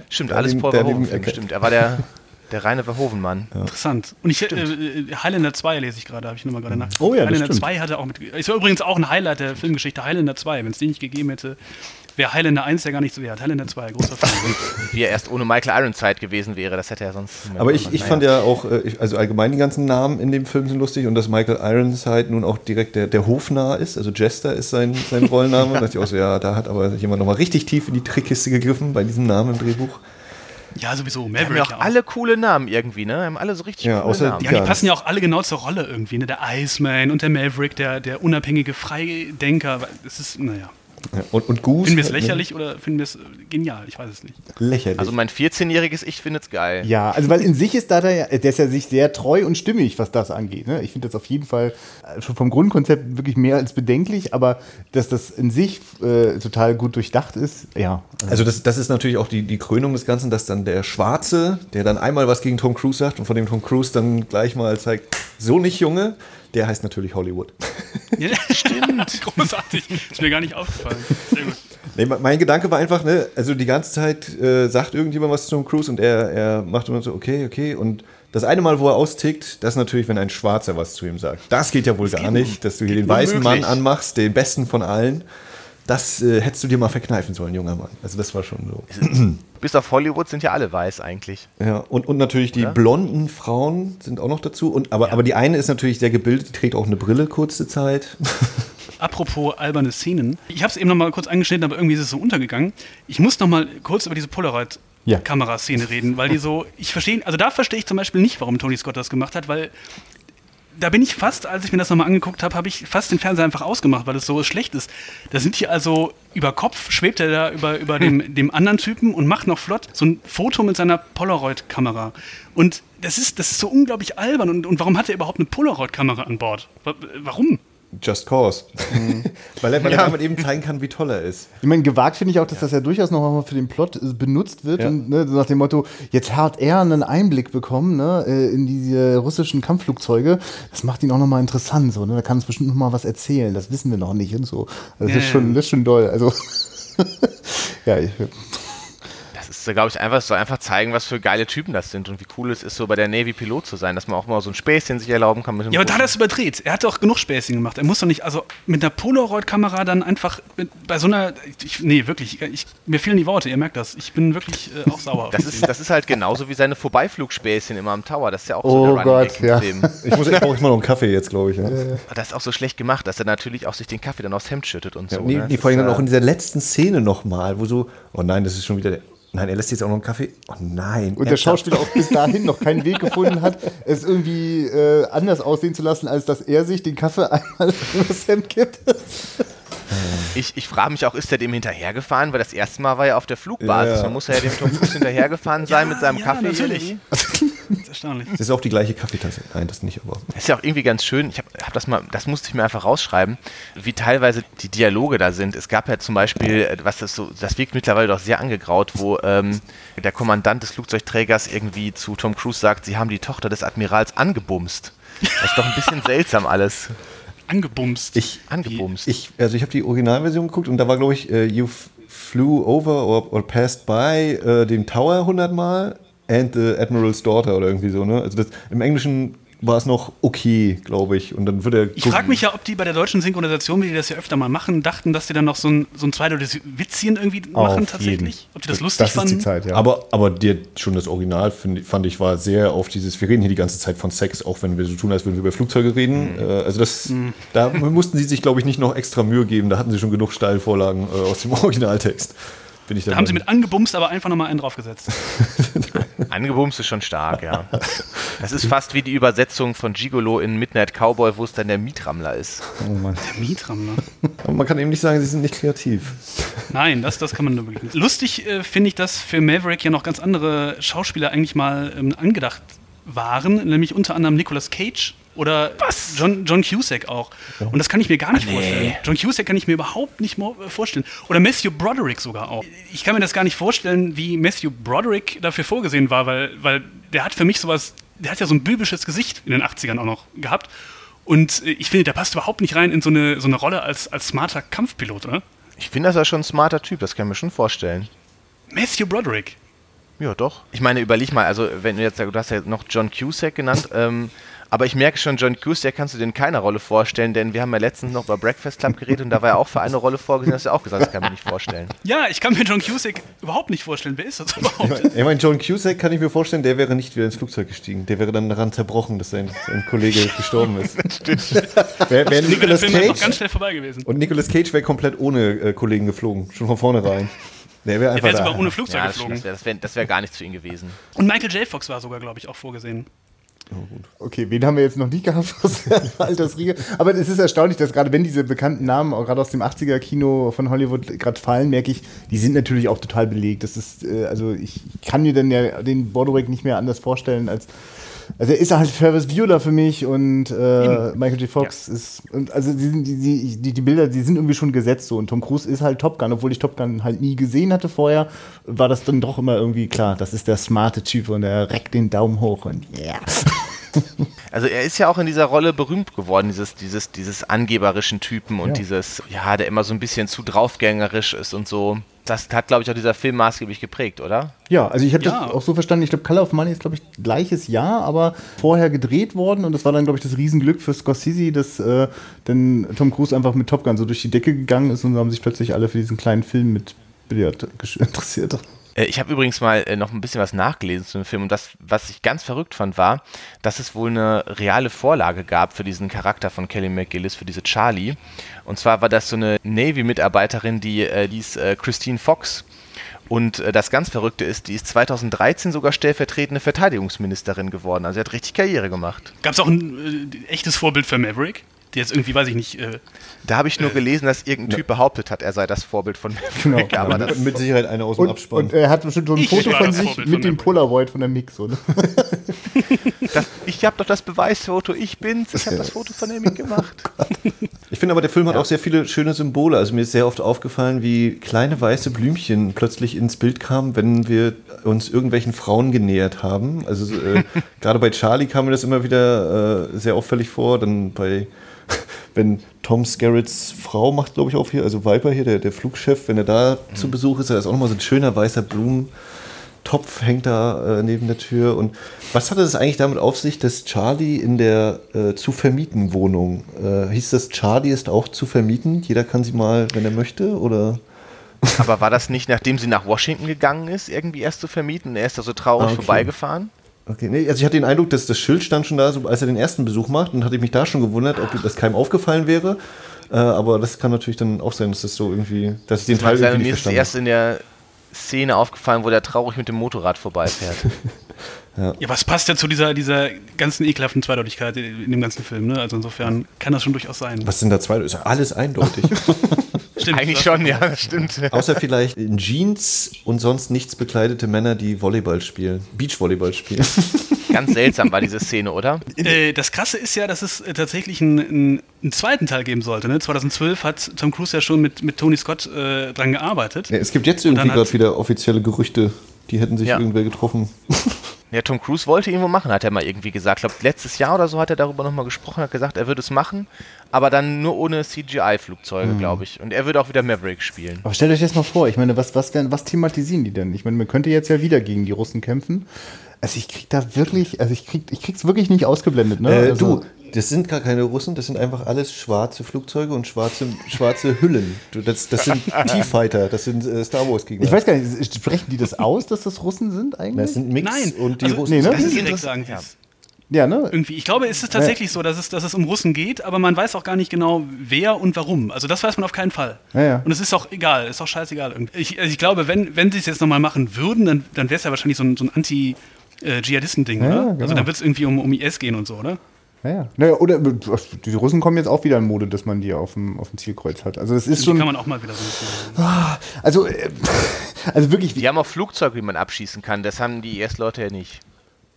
Stimmt, alles Paul Verhoeven. Stimmt, er war der, der reine Verhoeven-Mann. Interessant. Und ich, äh, äh, Highlander 2 lese ich gerade, habe ich nochmal gerade nach. Oh ja, das Highlander stimmt. 2 hatte auch mit. Ist ja übrigens auch ein Highlight der Filmgeschichte, Highlander 2. Wenn es den nicht gegeben hätte, wäre Highlander 1 ja gar nicht so wert. Highlander 2, großer Film. Wie er erst ohne Michael Ironside gewesen wäre, das hätte er sonst. Aber ich, ich Naja. fand ja auch, äh, also allgemein die ganzen Namen in dem Film sind lustig und dass Michael Ironside nun auch direkt der, der Hofnarr ist, also Jester ist sein, sein Rollenname. Da dachte ich auch so, ja, da hat aber jemand nochmal richtig tief in die Trickkiste gegriffen bei diesem Namen im Drehbuch. Ja, sowieso. Die haben Maverick ja auch auch. alle coole Namen irgendwie, ne? Haben alle so richtig Ja, coole außer Namen. Ja, die passen ja auch alle genau zur Rolle irgendwie. Ne? Der Iceman und der Maverick, der, der unabhängige Freidenker. Das ist, naja. Und, und Goose. Finden wir es halt, ne? lächerlich oder finden wir es äh, genial? Ich weiß es nicht. Lächerlich. Also mein 14-jähriges Ich findet's geil. Ja, also weil in sich ist da der, der ist ja sich sehr treu und stimmig, was das angeht. Ne? Ich finde das auf jeden Fall äh, schon vom Grundkonzept wirklich mehr als bedenklich, aber dass das in sich äh, total gut durchdacht ist, ja. Also das, das ist natürlich auch die, die Krönung des Ganzen, dass dann der Schwarze, der dann einmal was gegen Tom Cruise sagt und von dem Tom Cruise dann gleich mal zeigt, so nicht Junge, der heißt natürlich Hollywood. Ja, stimmt. Großartig. Ist mir gar nicht aufgefallen. Sehr gut. Nee, me- mein Gedanke war einfach, ne, also die ganze Zeit äh, sagt irgendjemand was zu Tom Cruise und er, er macht immer so, okay, okay. Und das eine Mal, wo er austickt, das ist natürlich, wenn ein Schwarzer was zu ihm sagt. Das geht ja wohl gar nicht, dass du hier den weißen Mann unmöglich. anmachst, den besten von allen. Das äh, hättest du dir mal verkneifen sollen, junger Mann. Also das war schon so. Bis auf Hollywood sind ja alle weiß eigentlich. Ja, und, und natürlich die Oder? blonden Frauen sind auch noch dazu. Und, aber, aber die eine ist natürlich sehr gebildet, die trägt auch eine Brille kurze Zeit. Apropos alberne Szenen. Ich habe es eben noch mal kurz angeschnitten, aber irgendwie ist es so untergegangen. Ich muss noch mal kurz über diese Polaroid Ja. Kameraszene reden, weil die so, ich verstehe, also da verstehe ich zum Beispiel nicht, warum Tony Scott das gemacht hat, weil da bin ich fast, als ich mir das nochmal angeguckt habe, habe ich fast den Fernseher einfach ausgemacht, weil es so schlecht ist. Da sind hier also über Kopf, schwebt er da über, über dem, dem anderen Typen und macht noch flott so ein Foto mit seiner Polaroid-Kamera. Und das ist, das ist so unglaublich albern. Und, und warum hat er überhaupt eine Polaroid-Kamera an Bord? Wa- Warum? Just Cause. weil er, weil er damit eben zeigen kann, wie toll er ist. Ich meine, gewagt finde ich auch, dass das ja durchaus noch mal für den Plot äh, benutzt wird. Ja. Und, ne, nach dem Motto, jetzt hat er einen Einblick bekommen ne, äh, in diese russischen Kampfflugzeuge. Das macht ihn auch noch mal interessant. So, ne? Da kann uns bestimmt noch mal was erzählen. Das wissen wir noch nicht und so. Also das, Ja, ist, schon, ja. das ist schon doll. Also, ja, ich, Das ist, glaube ich, einfach, soll einfach zeigen, was für geile Typen das sind und wie cool es ist, so bei der Navy Pilot zu sein, dass man auch mal so ein Späßchen sich erlauben kann. Mit ja, aber da hat er es überdreht. Er hat doch genug Späßchen gemacht. Er muss doch nicht, also mit einer Polaroid-Kamera dann einfach mit, bei so einer, ich, nee, wirklich, ich, mir fehlen die Worte, ihr merkt das. Ich bin wirklich äh, auch sauer. das, ist, das ist halt genauso wie seine Vorbeiflugspäßchen immer am Tower. Das ist ja auch oh so der Gott, ja. Ich muss echt auch mal noch einen Kaffee jetzt, glaube ich. Ja. Das ist auch so schlecht gemacht, dass er natürlich auch sich den Kaffee dann aufs Hemd schüttet und so. nee, ne? vor allem dann auch in dieser letzten Szene nochmal, wo so, oh nein, das ist schon wieder der. Nein, er lässt jetzt auch noch einen Kaffee. Oh nein. Und der Schauspieler auch bis dahin noch keinen Weg gefunden hat, es irgendwie äh, anders aussehen zu lassen, als dass er sich den Kaffee einmal übers Hemd gibt. Ich, ich frage mich auch, ist er dem hinterhergefahren? Weil das erste Mal war er auf der Flugbasis. Ja. Man muss ja dem Tom Cruise hinterhergefahren sein mit seinem ja, Kaffee. natürlich. Das ist erstaunlich. Das ist auch die gleiche Kaffeetasse. Nein, das nicht, aber. Das ist ja auch irgendwie ganz schön. Ich habe hab das mal, das musste ich mir einfach rausschreiben, wie teilweise die Dialoge da sind. Es gab ja zum Beispiel, äh, was das so, das wirkt mittlerweile doch sehr angegraut, wo ähm, der Kommandant des Flugzeugträgers irgendwie zu Tom Cruise sagt, sie haben die Tochter des Admirals angebumst. Das ist doch ein bisschen seltsam alles. Angebumst. Ich, Angebumst. ich, also ich habe die Originalversion geguckt und da war, glaube ich, äh, You f- flew over or, or passed by äh, dem Tower 100 Mal and the Admiral's Daughter oder irgendwie so, ne? Also das, im Englischen war es noch okay, glaube ich. Und dann wird er. Ich frage mich ja, ob die bei der deutschen Synchronisation, wie die das ja öfter mal machen, dachten, dass die dann noch so ein, so ein zweideutiges Witzchen irgendwie machen Auf tatsächlich. jeden. Ob die das lustig Das ist die fanden. Zeit, ja. Aber, aber dir schon das Original find, fand ich war sehr auf dieses, wir reden hier die ganze Zeit von Sex, auch wenn wir so tun, als würden wir über Flugzeuge reden. Äh, also das, da mussten sie sich, glaube ich, nicht noch extra Mühe geben. Da hatten sie schon genug Steilvorlagen äh, aus dem Originaltext. Bin ich Da haben sie mit angebumst, aber einfach nochmal einen draufgesetzt. Angebumst ist schon stark, ja. Das ist fast wie die Übersetzung von Gigolo in Midnight Cowboy, wo es dann der Mietrammler ist. Oh Mann. Der Mietram, ne? Aber man kann eben nicht sagen, sie sind nicht kreativ. Nein, das, das kann man nur wirklich nicht. Lustig äh, finde ich, dass für Maverick ja noch ganz andere Schauspieler eigentlich mal ähm, angedacht waren, nämlich unter anderem Nicolas Cage oder John, John Cusack auch. Und das kann ich mir gar nicht vorstellen. John Cusack kann ich mir überhaupt nicht äh, vorstellen. Oder Matthew Broderick sogar auch. Ich kann mir das gar nicht vorstellen, wie Matthew Broderick dafür vorgesehen war, weil, weil der hat für mich sowas, der hat ja so ein bübisches Gesicht in den 80ern auch noch gehabt. Und äh, ich finde, der passt überhaupt nicht rein in so eine, so eine Rolle als, als smarter Kampfpilot, oder? Ich finde, das ist schon ein smarter Typ, das kann ich mir schon vorstellen. Matthew Broderick. Ja, doch. Ich meine, überleg mal, also wenn du jetzt, du hast ja noch John Cusack genannt, ähm, aber ich merke schon, John Cusack kannst du dir in keiner Rolle vorstellen, denn wir haben ja letztens noch über Breakfast Club geredet und da war er auch für eine Rolle vorgesehen, hast du auch gesagt, das kann ich mir nicht vorstellen. Ja, ich kann mir John Cusack überhaupt nicht vorstellen. Wer ist das überhaupt? Ich meine, John Cusack kann ich mir vorstellen, der wäre nicht wieder ins Flugzeug gestiegen. Der wäre dann daran zerbrochen, dass sein, sein Kollege gestorben ist. Wäre wär wäre der Nicolas Film Cage. ganz schnell vorbei gewesen. Und Nicolas Cage wäre komplett ohne äh, Kollegen geflogen. Schon von vornherein. Der wäre Er einfach wäre da. sogar ohne Flugzeug Ja, geflogen. das wäre wär, gar nichts für ihn gewesen. Und Michael J. Fox war sogar, glaube ich, auch vorgesehen. Okay, wen haben wir jetzt noch nie gehabt aus der Altersriege? Aber es ist erstaunlich, dass gerade wenn diese bekannten Namen, auch gerade aus dem 80er-Kino von Hollywood gerade fallen, merke ich, die sind natürlich auch total belegt. Das ist, äh, also ich kann mir dann ja den Borderick nicht mehr anders vorstellen als. Also er ist halt Ferris Bueller für mich und äh, Michael J. Fox ist und also die, die, die, die Bilder, die sind irgendwie schon gesetzt so und Tom Cruise ist halt Top Gun, obwohl ich Top Gun halt nie gesehen hatte vorher, war das dann doch immer irgendwie klar, das ist der smarte Typ und er reckt den Daumen hoch und yeah. Also er ist ja auch in dieser Rolle berühmt geworden, dieses, dieses, dieses angeberischen Typen und Ja. dieses, ja, der immer so ein bisschen zu draufgängerisch ist und so. Das hat, glaube ich, auch dieser Film maßgeblich geprägt, oder? Ja, also ich habe Ja. das auch so verstanden. Ich glaube, Color of Money ist, glaube ich, gleiches Jahr, aber vorher gedreht worden. Und das war dann, glaube ich, das Riesenglück für Scorsese, dass äh, dann Tom Cruise einfach mit Top Gun so durch die Decke gegangen ist und haben sich plötzlich alle für diesen kleinen Film mit Billard interessiert. Äh, Ich habe übrigens mal äh, noch ein bisschen was nachgelesen zu dem Film und das, was ich ganz verrückt fand, war, dass es wohl eine reale Vorlage gab für diesen Charakter von Kelly McGillis, für diese Charlie. Und zwar war das so eine Navy-Mitarbeiterin, die ist äh, Christine Fox. Und das ganz Verrückte ist, die ist 2013 sogar stellvertretende Verteidigungsministerin geworden. Also sie hat richtig Karriere gemacht. Gab es auch ein echtes Vorbild für Maverick? Der jetzt irgendwie, weiß ich nicht, äh, Da habe ich nur gelesen, dass irgendein Typ behauptet hat, er sei das Vorbild von Genau. Maverick. aber das, mit Sicherheit einer aus dem Und, Abspann. und er hat bestimmt so ein Ich Foto von sich Vorbild von mit dem Maverick. Polaroid von der Mix, oder? das, ich habe doch das Beweisfoto, ich bin's, ich habe das Foto von Amy gemacht. Ich finde aber, der Film hat auch sehr viele schöne Symbole. Also mir ist sehr oft aufgefallen, wie kleine weiße Blümchen plötzlich ins Bild kamen, wenn wir uns irgendwelchen Frauen genähert haben. Also äh, gerade bei Charlie kam mir das immer wieder äh, sehr auffällig vor. Dann bei wenn Tom Skerritts Frau macht, glaube ich, auch hier, also Viper hier, der, der Flugchef, wenn er da mhm. zu Besuch ist, da ist auch nochmal so ein schöner weißer Blumentopf hängt da äh, neben der Tür. Und was hatte das eigentlich damit auf sich, dass Charlie in der äh, zu vermieten Wohnung, äh, hieß das, Charlie ist auch zu vermieten? Jeder kann sie mal, wenn er möchte, oder? Aber war das nicht, nachdem sie nach Washington gegangen ist, irgendwie erst zu vermieten er ist da so traurig ah, okay. vorbeigefahren? Okay, nee, also ich hatte den Eindruck, dass das Schild stand schon da, so, als er den ersten Besuch macht und hatte mich da schon gewundert, ob das keinem aufgefallen wäre. Äh, aber das kann natürlich dann auch sein, dass das so irgendwie, dass ich den Teil irgendwie nicht verstanden Mir ist erst in der Szene aufgefallen, wo der traurig mit dem Motorrad vorbeifährt. ja. ja, was passt ja zu dieser, dieser ganzen ekelhaften Zweideutigkeit in dem ganzen Film, ne? Also insofern kann das schon durchaus sein. Was sind da zwei? Ist ja alles eindeutig. stimmt, Eigentlich schon, ja, das stimmt. Außer vielleicht in Jeans und sonst nichts bekleidete Männer, die Volleyball spielen, Beachvolleyball spielen. Ganz seltsam war diese Szene, oder? Äh, das Krasse ist ja, dass es äh, tatsächlich einen, einen, zweiten Teil geben sollte. Ne? 2012 hat Tom Cruise ja schon mit, mit Tony Scott äh, dran gearbeitet. Ja, es gibt jetzt irgendwie gerade wieder offizielle Gerüchte, die hätten sich ja. irgendwer getroffen. Ja, Tom Cruise wollte irgendwo machen, hat er mal irgendwie gesagt. Ich glaube, letztes Jahr oder so hat er darüber nochmal gesprochen, hat gesagt, er würde es machen, aber dann nur ohne CGI-Flugzeuge, mhm. glaube ich. Und er würde auch wieder Maverick spielen. Aber stellt euch das mal vor, ich meine, was, was, was thematisieren die denn? Ich meine, man könnte jetzt ja wieder gegen die Russen kämpfen. Also ich krieg da wirklich, also ich krieg, ich krieg's wirklich nicht ausgeblendet, ne? Äh, also, du, das sind gar keine Russen, das sind einfach alles schwarze Flugzeuge und schwarze, schwarze Hüllen. Das, das sind T-Fighter, das sind äh, Star Wars-Gegner. Ich weiß gar nicht, sprechen die das aus, dass das Russen sind eigentlich? Das sind Mix Nein, und die also, Russen. Nee, ne? Das ist direkt sagen, ja. Ja, ne? Irgendwie. Ich glaube, es ist tatsächlich ja. so, dass es, dass es um Russen geht, aber man weiß auch gar nicht genau, wer und warum. Also das weiß man auf keinen Fall. Ja, ja. Und es ist auch egal, ist auch scheißegal. Ich, also ich glaube, wenn, wenn sie es jetzt nochmal machen würden, dann, dann wäre es ja wahrscheinlich so ein, so ein Anti- äh, oder? Also genau. Also dann wird es irgendwie um, um IS gehen und so, oder? Ja, ja. Naja, oder die Russen kommen jetzt auch wieder in Mode, dass man die auf dem, auf dem Zielkreuz hat. Also das ist die schon. kann man auch mal wieder so. Ah, also, äh, also wirklich. Die haben auch Flugzeuge, wie man abschießen kann. Das haben die IS-Leute ja nicht.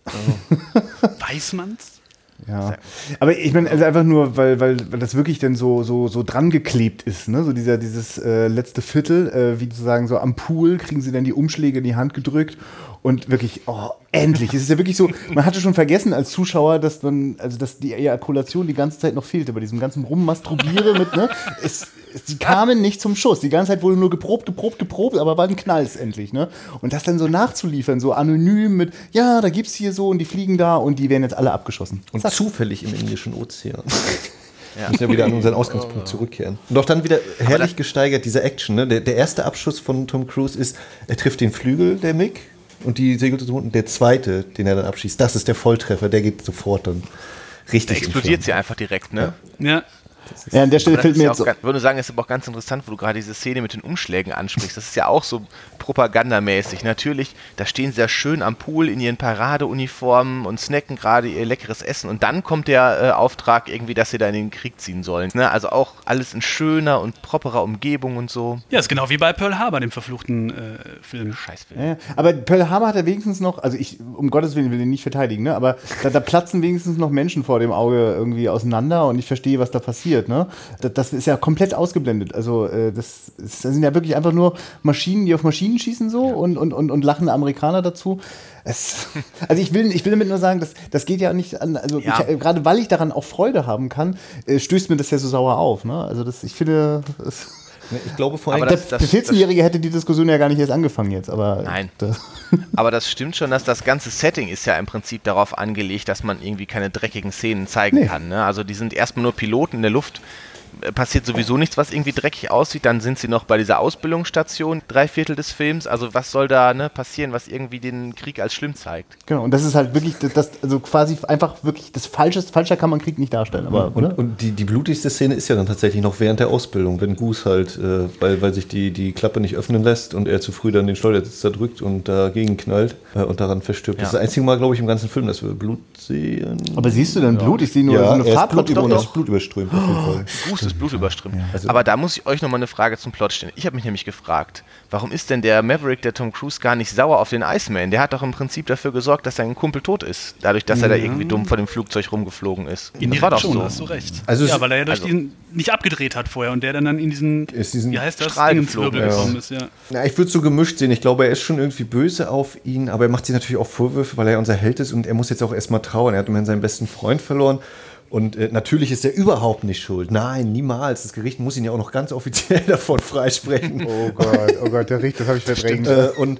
Weiß man's? Ja, aber ich meine, also einfach nur, weil, weil, weil das wirklich dann so, so, so dran geklebt ist, ne? So dieser, dieses äh, letzte Viertel, äh, wie zu sagen, so am Pool kriegen sie dann die Umschläge in die Hand gedrückt und wirklich, oh, endlich. Es ist ja wirklich so, man hatte schon vergessen als Zuschauer, dass man, also dass die Ejakulation die ganze Zeit noch fehlte bei diesem ganzen Rummasturbiere mit, ne? Es, es, die kamen nicht zum Schuss. Die ganze Zeit wurde nur geprobt, geprobt, geprobt, aber war ein Knalls endlich, ne? Und das dann so nachzuliefern, so anonym mit, ja, da gibt's hier so und die fliegen da und die werden jetzt alle abgeschossen. Und Zack. zufällig im Indischen Ozean. Ja. Müssen ja wieder an unseren Ausgangspunkt zurückkehren. Und doch dann wieder herrlich gesteigert, diese Action. Ne? Der, der, erste Abschuss von Tom Cruise ist, er trifft den Flügel, der Mick, und die segelt so unten. Der zweite, den er dann abschießt, das ist der Volltreffer, der geht sofort dann richtig. Der explodiert sie einfach direkt, ne? Ja. ja. Ja, an der Stelle fällt mir jetzt. Ja ich würde sagen, es ist aber auch ganz interessant, wo du gerade diese Szene mit den Umschlägen ansprichst. Das ist ja auch so propagandamäßig. Natürlich, da stehen sie ja schön am Pool in ihren Paradeuniformen und snacken gerade ihr leckeres Essen. Und dann kommt der äh, Auftrag irgendwie, dass sie da in den Krieg ziehen sollen. Ne? Also auch alles in schöner und properer Umgebung und so. Ja, ist genau wie bei Pearl Harbor, dem verfluchten äh, Film. Scheißfilm. Ja, aber Pearl Harbor hat er wenigstens noch, also ich, um Gottes Willen, will ihn nicht verteidigen, ne? aber da, da platzen wenigstens noch Menschen vor dem Auge irgendwie auseinander und ich verstehe, was da passiert. Ne? Das, ist ja komplett ausgeblendet. Also äh, das, das, sind ja wirklich einfach nur Maschinen, die auf Maschinen schießen so ja. und, und, und, und lachende Amerikaner dazu. Es, also ich will, ich will damit nur sagen, das, das geht ja nicht an, also ja. ich, gerade weil ich daran auch Freude haben kann, äh, stößt mir das ja so sauer auf. Ne? Also das, ich finde, das, ich glaube vor allem, der, der 14-Jährige hätte die Diskussion ja gar nicht erst angefangen jetzt, aber. Nein. aber das stimmt schon, dass das ganze Setting ist ja im Prinzip darauf angelegt, dass man irgendwie keine dreckigen Szenen zeigen nee. kann. Ne? Also die sind erstmal nur Piloten in der Luft passiert sowieso nichts, was irgendwie dreckig aussieht. Dann sind sie noch bei dieser Ausbildungsstation, drei Viertel des Films. Also was soll da ne, passieren, was irgendwie den Krieg als schlimm zeigt? Genau, und das ist halt wirklich, das, also quasi einfach wirklich das Falsche, falscher kann man Krieg nicht darstellen. Aber, und, und die, die blutigste Szene ist ja dann tatsächlich noch während der Ausbildung, wenn Goose halt, äh, weil, weil sich die, die Klappe nicht öffnen lässt und er zu früh dann den Schleudersitz da drückt und dagegen knallt äh, und daran verstirbt. Ja. Das ist das einzige Mal, glaube ich, im ganzen Film, dass wir Blut sehen. Aber siehst du denn ja. Blut? Ich sehe nur ja, so eine Farbplatz. Blut, Blut überströmt auf jeden Fall. Goose ist Blut überströmt. Ja. Also Aber da muss ich euch nochmal eine Frage zum Plot stellen. Ich habe mich nämlich gefragt, warum ist denn der Maverick, der Tom Cruise, gar nicht sauer auf den Iceman? Der hat doch im Prinzip dafür gesorgt, dass sein Kumpel tot ist. Dadurch, dass ja. er da irgendwie dumm vor dem Flugzeug rumgeflogen ist. In das war doch schon, so. hast du recht. Also ja, weil er ja durch also, diesen nicht abgedreht hat vorher und der dann, dann in diesen, diesen wie heißt das, Strahl geflogen gekommen ist. Ja. ja ich würde so gemischt sehen. Ich glaube, er ist schon irgendwie böse auf ihn, aber er macht sich natürlich auch Vorwürfe, weil er unser Held ist und er muss jetzt auch erstmal trauern. Er hat immerhin seinen besten Freund verloren Und äh, natürlich ist er überhaupt nicht schuld. Nein, niemals. Das Gericht muss ihn ja auch noch ganz offiziell davon freisprechen. Oh Gott, oh Gott, der Richter, das habe ich verdrängt. Äh, und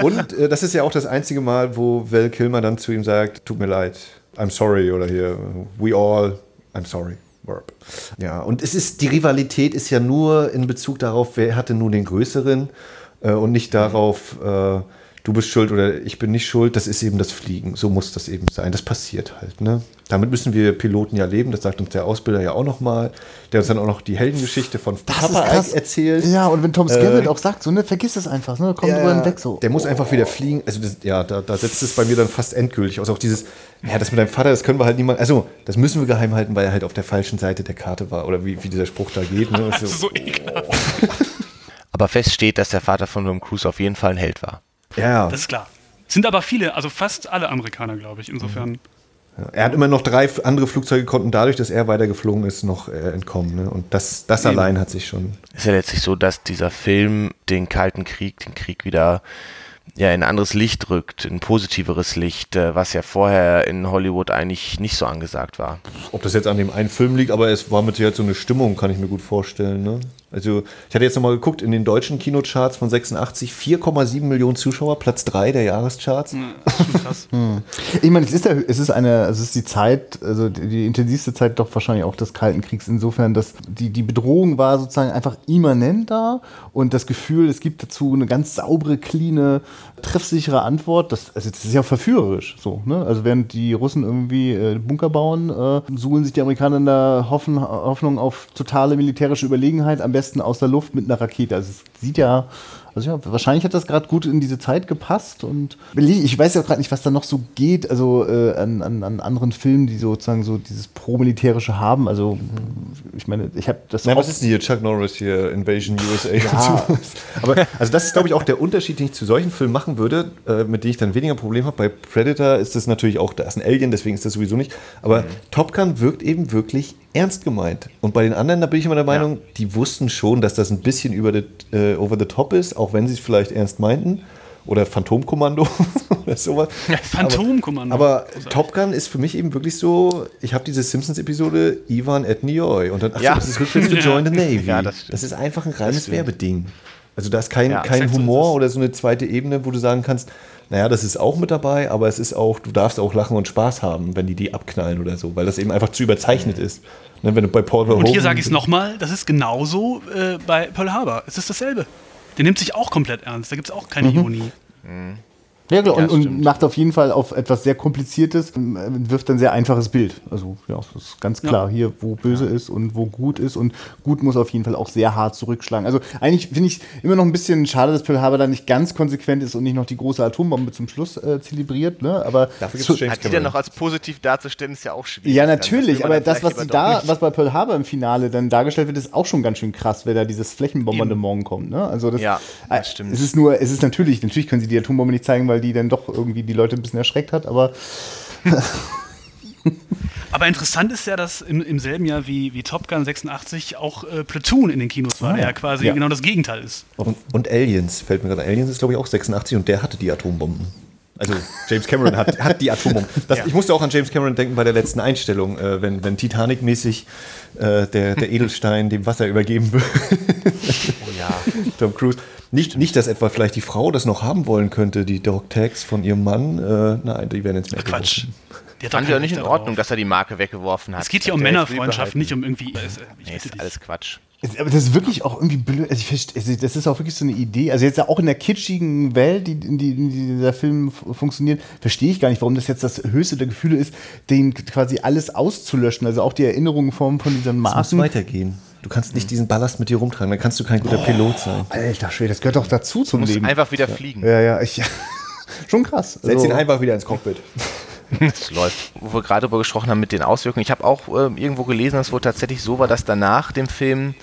und äh, das ist ja auch das einzige Mal, wo Val Kilmer dann zu ihm sagt, tut mir leid, I'm sorry oder hier, we all, I'm sorry. Verb. Ja, und es ist, die Rivalität ist ja nur in Bezug darauf, wer hatte nun den größeren äh, und nicht darauf, äh, du bist schuld oder ich bin nicht schuld, das ist eben das Fliegen. So muss das eben sein. Das passiert halt. Ne? Damit müssen wir Piloten ja leben, das sagt uns der Ausbilder ja auch nochmal, der uns dann auch noch die Heldengeschichte von Das Papa ist krass. Ike erzählt. Ja, und wenn Tom Skerritt Äh, auch sagt, so, ne, vergiss es einfach, ne, komm drüber hinweg so. Der muss einfach wieder fliegen. Also das, ja, da, da setzt es bei mir dann fast endgültig aus. Auch dieses, ja, das mit deinem Vater, das können wir halt niemand. Also, das müssen wir geheim halten, weil er halt auf der falschen Seite der Karte war. Oder wie, wie dieser Spruch da geht. Ne? Das So, ist so ekelhaft. Aber fest steht, dass der Vater von Tom Cruise auf jeden Fall ein Held war. Ja, Das ist klar. Sind aber viele, also fast alle Amerikaner, glaube ich. Insofern. er hat immer noch drei andere Flugzeuge konnten dadurch, dass er weiter geflogen ist, noch äh, entkommen. Ne? Und das, das Eben. allein hat sich schon. ist ja letztlich so, dass dieser Film den Kalten Krieg, den Krieg wieder ja, in ein anderes Licht rückt, in ein positiveres Licht, äh, was ja vorher in Hollywood eigentlich nicht so angesagt war. Ob das jetzt an dem einen Film liegt, aber es war mit Sicherheit so eine Stimmung, kann ich mir gut vorstellen. Ne? Also, ich hatte jetzt nochmal geguckt, in den deutschen Kinocharts von 86, 4,7 Millionen Zuschauer, Platz 3 der Jahrescharts. Krass. Ich meine, es ist, der, es ist eine, also es ist die Zeit, also die, die intensivste Zeit doch wahrscheinlich auch des Kalten Kriegs, insofern, dass die, die Bedrohung war sozusagen einfach immanent da und das Gefühl, es gibt dazu eine ganz saubere, cleane, treffsichere Antwort. Das, also das ist ja verführerisch so, ne? Also während die Russen irgendwie äh, Bunker bauen, äh, suhlen sich die Amerikaner in der Hoffen, Hoffnung auf totale militärische Überlegenheit, am besten aus der Luft mit einer Rakete. Also es sieht ja also ja, wahrscheinlich hat das gerade gut in diese Zeit gepasst und ich weiß ja gerade nicht, was da noch so geht, also äh, an, an, an anderen Filmen, die sozusagen so dieses Pro-Militärische haben. Also ich meine, ich habe das auch- was ist denn hier? Chuck Norris hier, Invasion USA. Ja. Aber also das ist, glaube ich, auch der Unterschied, den ich zu solchen Filmen machen würde, äh, mit denen ich dann weniger Problem habe. Bei Predator ist das natürlich auch, da ist ein Alien, deswegen ist das sowieso nicht. Aber Top Gun wirkt eben wirklich ernst gemeint. Und bei den anderen, da bin ich immer der Meinung, die wussten schon, dass das ein bisschen über the, äh, over the top ist, auch wenn sie es vielleicht ernst meinten. Oder Phantomkommando oder sowas. Phantomkommando. Aber, aber Top Gun ist für mich eben wirklich so, ich habe diese Simpsons-Episode Ivan et Nioy und dann, ach Ja. so, das ist rückwärts to Ja. join the Navy. Ja, das, das ist einfach ein reines. Werbeding. Also da ist kein, Ja, kein so Humor es. oder so eine zweite Ebene, wo du sagen kannst, naja, das ist auch mit dabei, aber es ist auch, du darfst auch lachen und Spaß haben, wenn die die abknallen oder so, weil das eben einfach zu überzeichnet ist. Ne, wenn du bei Paul Und hier Verhoeven- sage ich es nochmal, das ist genauso äh, bei Pearl Harbor. Es ist dasselbe. Der nimmt sich auch komplett ernst. Da gibt es auch keine Ironie. Ja, klar, Ja, und, und macht auf jeden Fall auf etwas sehr Kompliziertes, wirft ein sehr einfaches Bild. Also, ja, das ist ganz klar hier, wo böse ist und wo gut ist. Und gut muss auf jeden Fall auch sehr hart zurückschlagen. Also, eigentlich finde ich immer noch ein bisschen schade, dass Pearl Harbor da nicht ganz konsequent ist und nicht noch die große Atombombe zum Schluss äh, zelebriert. Ne? Aber Dafür gibt's James die dann noch als positiv darzustellen, ist ja auch schwierig. Ja, Dann, das natürlich, aber das, was da, was bei Pearl Harbor im Finale dann dargestellt wird, ist auch schon ganz schön krass, wenn da dieses Flächenbombardement kommt. Ne? Also das, Ja, äh, das stimmt. Es ist nur, es ist natürlich, natürlich können sie die Atombombe nicht zeigen, weil die dann doch irgendwie die Leute ein bisschen erschreckt hat, aber Aber interessant ist ja, dass im, im selben Jahr wie, wie Top Gun 86 auch äh, Platoon in den Kinos war, Ah, der ja. ja quasi Ja. genau das Gegenteil ist. Und, und Aliens, fällt mir gerade. Aliens ist, glaube ich, auch 86 und der hatte die Atombomben. Also James Cameron hat, hat die Atombomben. Das, Ich musste auch an James Cameron denken bei der letzten Einstellung, äh, wenn, wenn Titanic-mäßig äh, der, der Edelstein dem Wasser übergeben wird. Oh ja. Tom Cruise. Nicht, nicht, dass etwa vielleicht die Frau das noch haben wollen könnte, die Dog Tags von ihrem Mann. Äh, nein, die werden ins Meer Quatsch. doch Fand ich auch nicht in. Ordnung, dass er die Marke weggeworfen hat. Es geht hier um Männerfreundschaft, nicht um irgendwie. äh, Ich Nee, bitte ist dich. alles Quatsch. Aber das ist wirklich auch irgendwie blöd. Also ich also das ist auch wirklich so eine Idee. Also jetzt auch in der kitschigen Welt, die, in die, die dieser Film funktioniert, verstehe ich gar nicht, warum das jetzt das höchste der Gefühle ist, den quasi alles auszulöschen. Also auch die Erinnerungen von, von diesen Es muss weitergehen. Du kannst nicht diesen Ballast mit dir rumtragen, dann kannst du kein guter Pilot sein. Alter Schwede, das gehört doch dazu zum Leben. einfach wieder fliegen. Ja, ja, ich, schon krass. Setz Also- ihn einfach wieder ins Cockpit. Das läuft. Wo wir gerade darüber gesprochen haben mit den Auswirkungen. Ich habe auch äh, irgendwo gelesen, dass es wohl tatsächlich so war, dass danach dem Film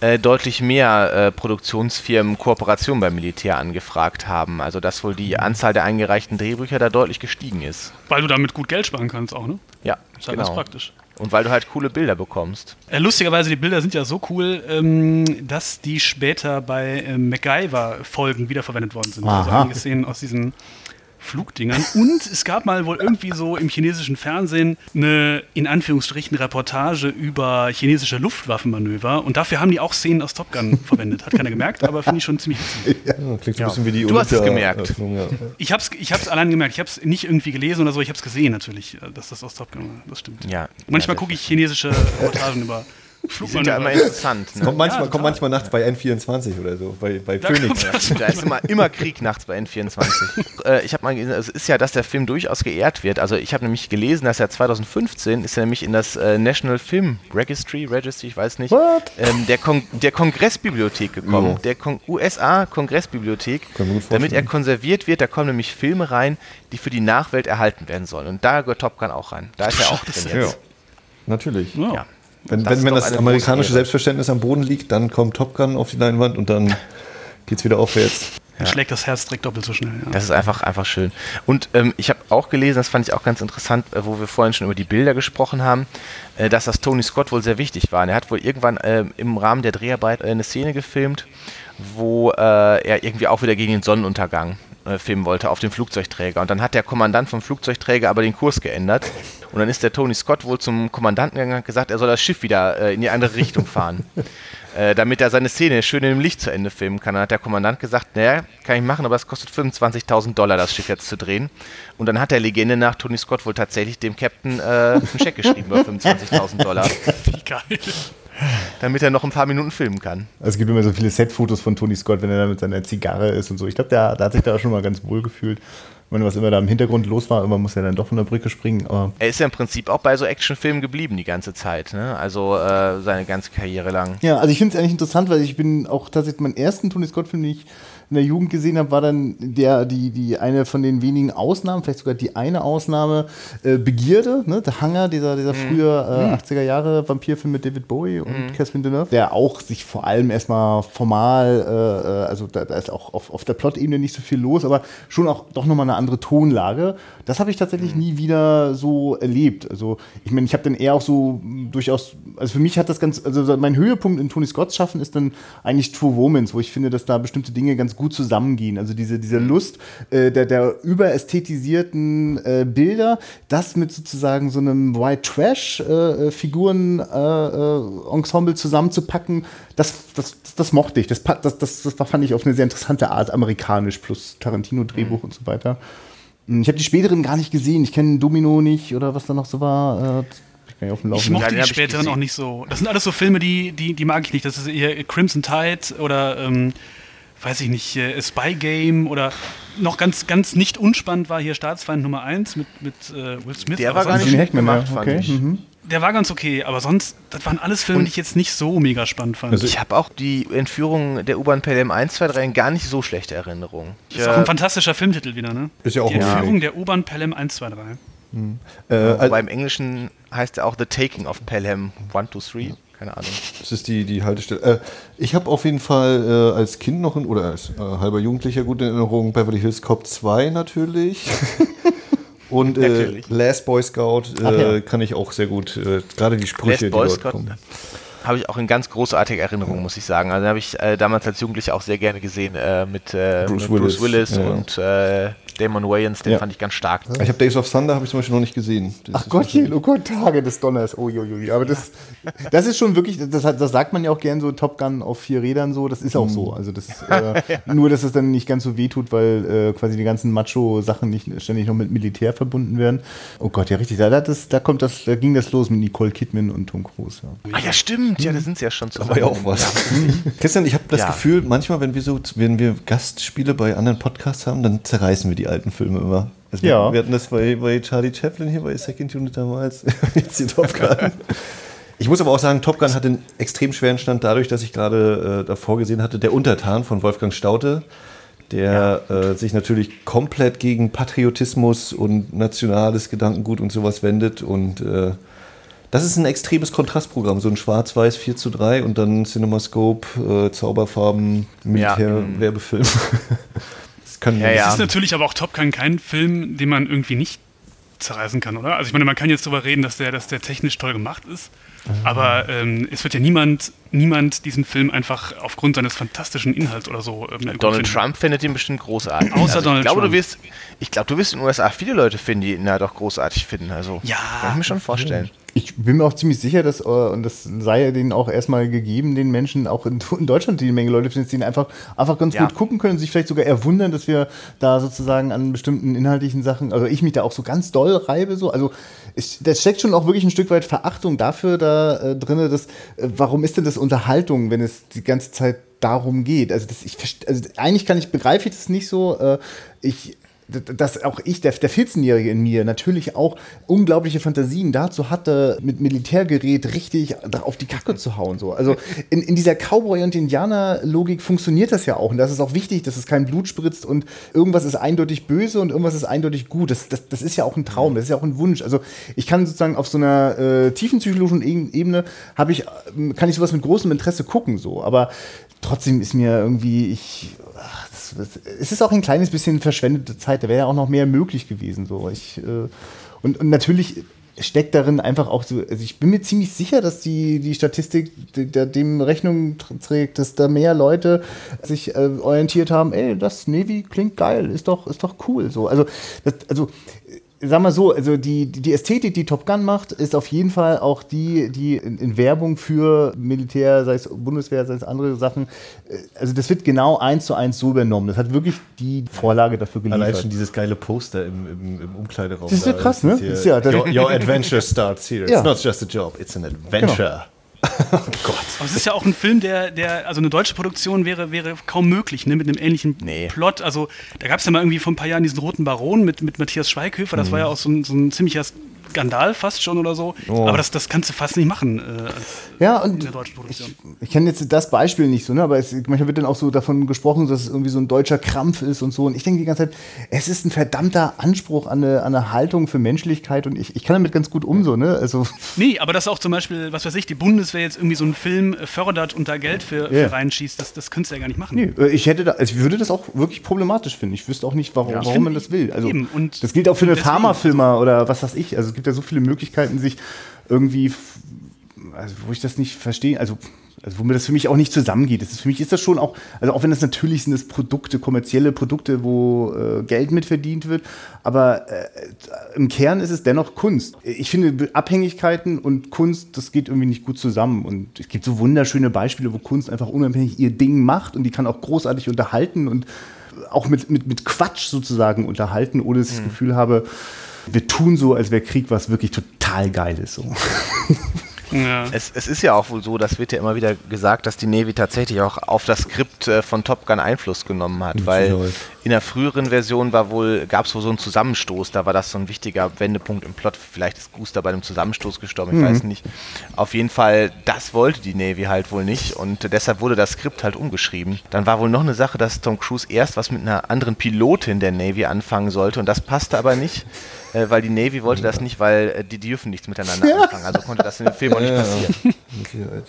äh, deutlich mehr äh, Produktionsfirmen Kooperation beim Militär angefragt haben. Also dass wohl die Anzahl der eingereichten Drehbücher da deutlich gestiegen ist. Weil du damit gut Geld sparen kannst auch, ne? Ja, Ist halt ganz genau. praktisch. Und weil du halt coole Bilder bekommst. Äh, lustigerweise, die Bilder sind ja so cool, ähm, dass die später bei äh, MacGyver-Folgen wiederverwendet worden sind. Also Aha. einige Szenen aus diesen Flugdingern. Und es gab mal wohl irgendwie so im chinesischen Fernsehen eine, in Anführungsstrichen, Reportage über chinesische Luftwaffenmanöver. Und dafür haben die auch Szenen aus Top Gun verwendet. Hat keiner gemerkt, aber finde ich schon ziemlich witzig. Ja, klingt so ein bisschen wie die Du hast es gemerkt. Öffnung, ja. Ich habe es ich hab's allein gemerkt. Ich habe es nicht irgendwie gelesen oder so. Ich habe es gesehen natürlich, äh, dass das aus Top Gun war. Das stimmt. Ja. Manchmal Ja, gucke ich chinesische Reportagen über Die sind ja immer interessant. Ne? Kommt manchmal, total. kommt manchmal nachts bei N24 oder so, bei, bei Da Phoenix. Da ist immer, immer Krieg nachts bei N24. äh, ich habe mal gelesen, es ist ja, dass der Film durchaus geehrt wird. Also ich habe nämlich gelesen, dass er 2015 ist er nämlich in das äh, National Film Registry, Registry, ich weiß nicht, What? ähm, der, Kon der Kongressbibliothek gekommen. Ja. Der Kon USA Kongressbibliothek, damit er konserviert wird. Da kommen nämlich Filme rein, die für die Nachwelt erhalten werden sollen. Und da gehört Top Gun auch rein. Da ist er auch drin Ja, jetzt. natürlich. Ja. Ja. Wenn, Das wenn, wenn das amerikanische. Selbstverständnis am Boden liegt, dann kommt Top Gun auf die Leinwand und dann geht's wieder aufwärts. Dann schlägt das Herz direkt doppelt so schnell. Ja. Das ist einfach, einfach schön. Und ähm, ich habe auch gelesen, das fand ich auch ganz interessant, äh, wo wir vorhin schon über die Bilder gesprochen haben, äh, dass das Tony Scott wohl sehr wichtig war. Und er hat wohl irgendwann ähm, im Rahmen der Dreharbeit äh, eine Szene gefilmt, wo äh, er irgendwie auch wieder gegen den Sonnenuntergang äh, filmen wollte auf dem Flugzeugträger. Und dann hat der Kommandant vom Flugzeugträger aber den Kurs geändert. Und dann ist der Tony Scott wohl zum Kommandanten gegangen und hat gesagt, er soll das Schiff wieder äh, in die andere Richtung fahren. äh, damit er seine Szene schön im Licht zu Ende filmen kann. Dann hat der Kommandant gesagt, naja, kann ich machen, aber es kostet 25.000 Dollar, das Schiff jetzt zu drehen. Und dann hat der Legende nach Tony Scott wohl tatsächlich dem Captain äh, einen Scheck geschrieben über 25.000 Dollar, Wie geil. Damit er noch ein paar Minuten filmen kann. Also es gibt immer so viele Set-Fotos von Tony Scott, wenn er da mit seiner Zigarre ist und so. Ich glaube, der, der hat sich da schon mal ganz wohl gefühlt. Ich meine, was immer da im Hintergrund los war, immer muss er dann doch von der Brücke springen. Aber Er ist ja im Prinzip auch bei so Actionfilmen geblieben die ganze Zeit, ne? also äh, seine ganze Karriere lang. ja, also ich finde es eigentlich interessant, weil ich bin auch tatsächlich meinen ersten Tony Scott-Film, den ich in der Jugend gesehen habe, war dann der, die, die eine von den wenigen Ausnahmen, vielleicht sogar die eine Ausnahme, äh, Begierde, ne? The Hunger, dieser, dieser frühe äh, 80er Jahre Vampirfilm mit David Bowie und Catherine Deneuve, der auch sich vor allem erstmal formal, äh, äh, also da, da ist auch auf, auf der Plot-Ebene nicht so viel los, aber schon auch doch nochmal eine andere Tonlage. Das habe ich tatsächlich nie wieder so erlebt. Also ich meine, ich habe dann eher auch so durchaus, also für mich hat das ganz, also mein Höhepunkt in Tony Scotts Schaffen ist dann eigentlich True Womans, wo ich finde, dass da bestimmte Dinge ganz gut zusammengehen. Also diese, diese Lust äh, der, der überästhetisierten äh, Bilder, das mit sozusagen so einem White Trash äh, äh, äh, zusammenzupacken, das, das, das mochte ich. Das, das, das, das war, fand ich auf eine sehr interessante Art amerikanisch plus Tarantino-Drehbuch und so weiter. Hm, Ich habe die späteren gar nicht gesehen. Ich kenne Domino nicht oder was da noch so war. Ich ja auf dem Ich Laufenden. mochte den die ich späteren auch nicht so. Das sind alles so Filme, die, die, die mag ich nicht. Das ist eher Crimson Tide oder, ähm, weiß ich nicht, äh, Spy Game oder noch ganz, ganz nicht unspannend war hier Staatsfeind Nummer 1 mit, mit äh, Will Smith. Der war gar nicht schlecht ja, gemacht, fand okay. ich. Mhm. Der war ganz okay, aber sonst, das waren alles Filme, Und- die ich jetzt nicht so mega spannend fand. Also Ich habe auch die Entführung der U-Bahn PLM 1, 2, 3 in gar nicht so schlechte Erinnerung. Ich, ist auch ein äh, fantastischer Filmtitel wieder, ne? Ist ja auch Die ein Entführung Remake. der U-Bahn Pelham 123. Äh, also, wobei im Englischen heißt er auch The Taking of Pelham 1, 2, 3. Keine Ahnung. das ist die, die Haltestelle. Äh, ich habe auf jeden Fall äh, als Kind noch in, oder als äh, halber Jugendlicher gute Erinnerung Beverly Hills Cop 2 natürlich. Und äh, Natürlich. Last Boy Scout äh, Ach ja. kann ich auch sehr gut, äh, gerade die Sprüche, Last Boy die dort Scout, kommen. Habe ich auch in ganz großartiger Erinnerung, muss ich sagen. Also habe ich äh, damals als Jugendlicher auch sehr gerne gesehen äh, mit, äh, Bruce mit Bruce Willis, Willis ja. und Damon Wayans, den Ja. fand ich ganz stark. Ich habe Days of Thunder habe ich zum Beispiel noch nicht gesehen. Das Ach Gottchen, oh Gott, Tage des Donners. Oh, jo, jo, jo. Aber das, das ist schon wirklich, das, das sagt man ja auch gern so, Top Gun auf vier Rädern so, das ist auch so. Also das, äh, nur, dass es dann nicht ganz so wehtut, weil äh, quasi die ganzen Macho-Sachen nicht ständig noch mit Militär verbunden werden. Oh Gott, ja richtig, da, da, das, da kommt das, da ging das los mit Nicole Kidman und Tom Cruise. Ja. Ah ja, stimmt. Ja, da sind sie ja schon Da zusammen. war ja auch was. Christian, ich habe das Ja. Gefühl, manchmal, wenn wir so, wenn wir Gastspiele bei anderen Podcasts haben, dann zerreißen wir die alten Filme immer. Also Ja. wir, hatten das bei, bei Charlie Chaplin hier, bei Second Unit damals, jetzt die Top Gun. Ich muss aber auch sagen, Top Gun hat einen extrem schweren Stand dadurch, dass ich gerade äh, davor gesehen hatte, der Untertan von Wolfgang Staute, der äh, sich natürlich komplett gegen Patriotismus und nationales Gedankengut und sowas wendet und äh, das ist ein extremes Kontrastprogramm, so ein Schwarz-Weiß 4 zu 3 und dann CinemaScope, äh, Zauberfarben, Militär-Werbefilm. das können Ja, ja. Es ist natürlich aber auch Top Gun kein Film, den man irgendwie nicht zerreißen kann, oder? Also ich meine, man kann jetzt darüber reden, dass der, dass der technisch toll gemacht ist, aber ähm, es wird ja niemand, niemand diesen Film einfach aufgrund seines fantastischen Inhalts oder so ähm, Donald finden. Trump findet ihn bestimmt großartig. Also Außer ich Donald glaube, Trump. Du wirst, ich glaube, du wirst in den USA viele Leute finden, die ihn ja doch großartig finden. Also Ja. kann ich mir schon vorstellen. Ich bin mir auch ziemlich sicher, dass, äh, und das sei ja denen auch erstmal gegeben, den Menschen auch in, in Deutschland die Menge Leute finden, die ihn einfach, einfach ganz Ja. gut gucken können, sich vielleicht sogar eher wundern, dass wir da sozusagen an bestimmten inhaltlichen Sachen, also ich mich da auch so ganz doll reibe, so. Also es, da steckt schon auch wirklich ein Stück weit Verachtung dafür da äh, drin, dass, äh, warum ist denn das Unterhaltung, wenn es die ganze Zeit darum geht? Also, das, ich, also eigentlich kann ich, begreife ich das nicht so. Äh, ich dass auch ich, der, der 14-Jährige in mir, natürlich auch unglaubliche Fantasien dazu hatte, mit Militärgerät richtig auf die Kacke zu hauen. So. Also in, in dieser Cowboy- und Indianer-Logik funktioniert das ja auch. Und das ist auch wichtig, dass es kein Blut spritzt und irgendwas ist eindeutig böse und irgendwas ist eindeutig gut. Das, das, das ist ja auch ein Traum, das ist ja auch ein Wunsch. Also ich kann sozusagen auf so einer äh, tiefenpsychologischen E- Ebene, ich, ähm, kann ich sowas mit großem Interesse gucken. So. Aber trotzdem ist mir irgendwie, ich, ach, es ist auch ein kleines bisschen verschwendete Zeit. Da wäre ja auch noch mehr möglich gewesen. So. Ich, äh, und, und natürlich steckt darin einfach auch so, also ich bin mir ziemlich sicher, dass die, die Statistik de- der dem Rechnung tr- trägt, dass da mehr Leute sich äh, orientiert haben, ey, das Navy klingt geil, ist doch, ist doch cool. So. Also, das, also sag mal so, also die, die Ästhetik, die Top Gun macht, ist auf jeden Fall auch die, die in, in Werbung für Militär, sei es Bundeswehr, sei es andere Sachen, äh, also das wird genau eins zu eins so übernommen. Das hat wirklich die Vorlage dafür geliefert. Allein schon dieses geile Poster im, im, im Umkleideraum. Das ist ja da. krass, Das ne? hier, ja- your, your adventure starts here. It's Ja. not just a job, it's an adventure. oh Gott. Aber es ist ja auch ein Film, der, der also eine deutsche Produktion wäre, wäre kaum möglich, ne, mit einem ähnlichen Nee. Plot. Also da gab es ja mal irgendwie vor ein paar Jahren diesen Roten Baron mit, mit Matthias Schweighöfer, das war ja auch so ein, so ein ziemlicher Skandal fast schon oder so. Aber das, das kannst du fast nicht machen äh, als Ja, in und der deutschen Produktion. ich kenne jetzt das Beispiel nicht so, ne? aber es, manchmal wird dann auch so davon gesprochen, dass es irgendwie so ein deutscher Krampf ist und so. Und ich denke die ganze Zeit, es ist ein verdammter Anspruch an eine, an eine Haltung für Menschlichkeit und ich, ich kann damit ganz gut um, so, ne? Also, Nee, aber dass auch zum Beispiel, was weiß ich, die Bundeswehr jetzt irgendwie so einen Film fördert und da Geld für, Ja. für reinschießt, das, das könntest du ja gar nicht machen. nee, äh, ich hätte da, also ich würde das auch wirklich problematisch finden. Ich wüsste auch nicht, warum, warum find- man das will. Also, das gilt auch für eine Pharmafirma oder was weiß ich. Also, es gibt ja so viele Möglichkeiten, sich irgendwie, also, wo ich das nicht verstehe, also, also wo mir das für mich auch nicht zusammengeht. Das ist, für mich ist das schon auch, also auch wenn das natürlich sind das Produkte, kommerzielle Produkte, wo äh, Geld mit verdient wird, aber äh, im Kern ist es dennoch Kunst. Ich finde Abhängigkeiten und Kunst, das geht irgendwie nicht gut zusammen. Und es gibt so wunderschöne Beispiele, wo Kunst einfach unabhängig ihr Ding macht und die kann auch großartig unterhalten und auch mit, mit, mit Quatsch sozusagen unterhalten, ohne dass ich das Gefühl habe, wir tun so, als wäre Krieg was wirklich total Geiles. So. Ja. Es, es ist ja auch wohl so, das wird ja immer wieder gesagt, dass die Navy tatsächlich auch auf das Skript äh, von Top Gun Einfluss genommen hat, weil in der früheren Version war wohl, gab es wohl so einen Zusammenstoß, da war das so ein wichtiger Wendepunkt im Plot, vielleicht ist Guster bei einem Zusammenstoß gestorben, ich weiß nicht. Auf jeden Fall, das wollte die Navy halt wohl nicht und deshalb wurde das Skript halt umgeschrieben. Dann war wohl noch eine Sache, dass Tom Cruise erst was mit einer anderen Pilotin der Navy anfangen sollte und das passte aber nicht. Äh, Weil die Navy wollte das nicht, weil äh, die dürfen nichts miteinander anfangen. Also konnte das in dem Film auch nicht passieren.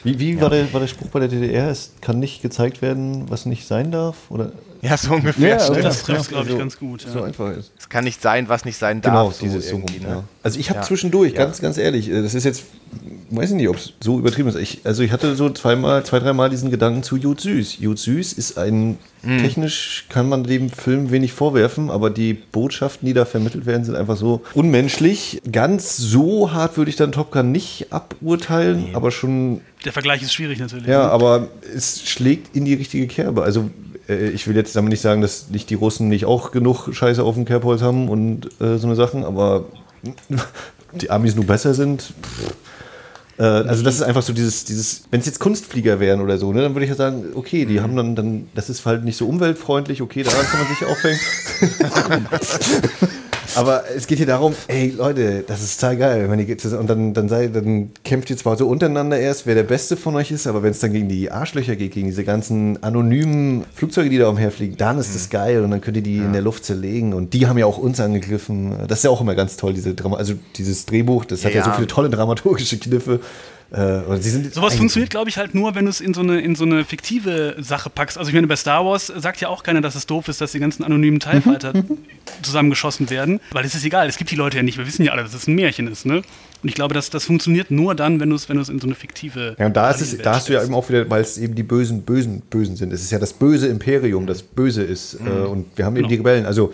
Wie, wie war, der, war der Spruch bei der DDR? Es kann nicht gezeigt werden, was nicht sein darf? Oder Ja, so ungefähr. Ja. Das trifft, glaube ich, Also, ganz gut. so Ja. einfach ist. Es kann nicht sein, was nicht sein Genau, darf. dieses so rum. ne? Ja. Also ich habe Ja. zwischendurch, Ja. ganz, ganz ehrlich, äh, das ist jetzt, weiß ich nicht, ob es so übertrieben ist. Ich, also ich hatte so zweimal, zwei, dreimal diesen Gedanken zu Jud Süß. Jud Süß ist ein, Mhm. technisch kann man dem Film wenig vorwerfen, aber die Botschaften, die da vermittelt werden, sind einfach so unmenschlich. Ganz so hart würde ich dann Top Gun nicht aburteilen, aber schon Der Vergleich ist schwierig natürlich. ja, aber es schlägt in die richtige Kerbe. Also ich will jetzt damit nicht sagen, dass nicht die Russen nicht auch genug Scheiße auf dem Kerbholz haben und äh, so eine Sachen, aber die Amis nur besser sind. Äh, also das ist einfach so dieses, dieses, wenn es jetzt Kunstflieger wären oder so, ne, dann würde ich ja sagen, okay, die haben dann, dann, das ist halt nicht so umweltfreundlich, okay, daran kann man sich aufhängen. Aber es geht hier darum, ey Leute, das ist total geil. Wenn ihr, und dann, dann, sei, dann kämpft ihr zwar so untereinander erst, wer der Beste von euch ist, aber wenn es dann gegen die Arschlöcher geht, gegen diese ganzen anonymen Flugzeuge, die da umherfliegen, dann ist das geil und dann könnt ihr die in der Luft zerlegen. Und die haben ja auch uns angegriffen. Das ist ja auch immer ganz toll, diese Drama also dieses Drehbuch, das hat ja, Ja, so ja. viele tolle dramaturgische Kniffe. Äh, sie sind Sowas funktioniert, glaube ich, halt nur, wenn du es in so, eine, in so eine fiktive Sache packst. Also ich meine, bei Star Wars sagt ja auch keiner, dass es doof ist, dass die ganzen anonymen TIE Fighter zusammengeschossen werden. Weil es ist egal, es gibt die Leute ja nicht. Wir wissen ja alle, dass es ein Märchen ist, ne? Und ich glaube, dass das funktioniert nur dann, wenn du es wenn du's in so eine fiktive. Ja, und da, ist es, da hast du ja eben auch wieder, weil es eben die bösen, bösen, bösen sind. Es ist ja das böse Imperium, das böse ist. Äh, und wir haben eben Genau. die Rebellen. Also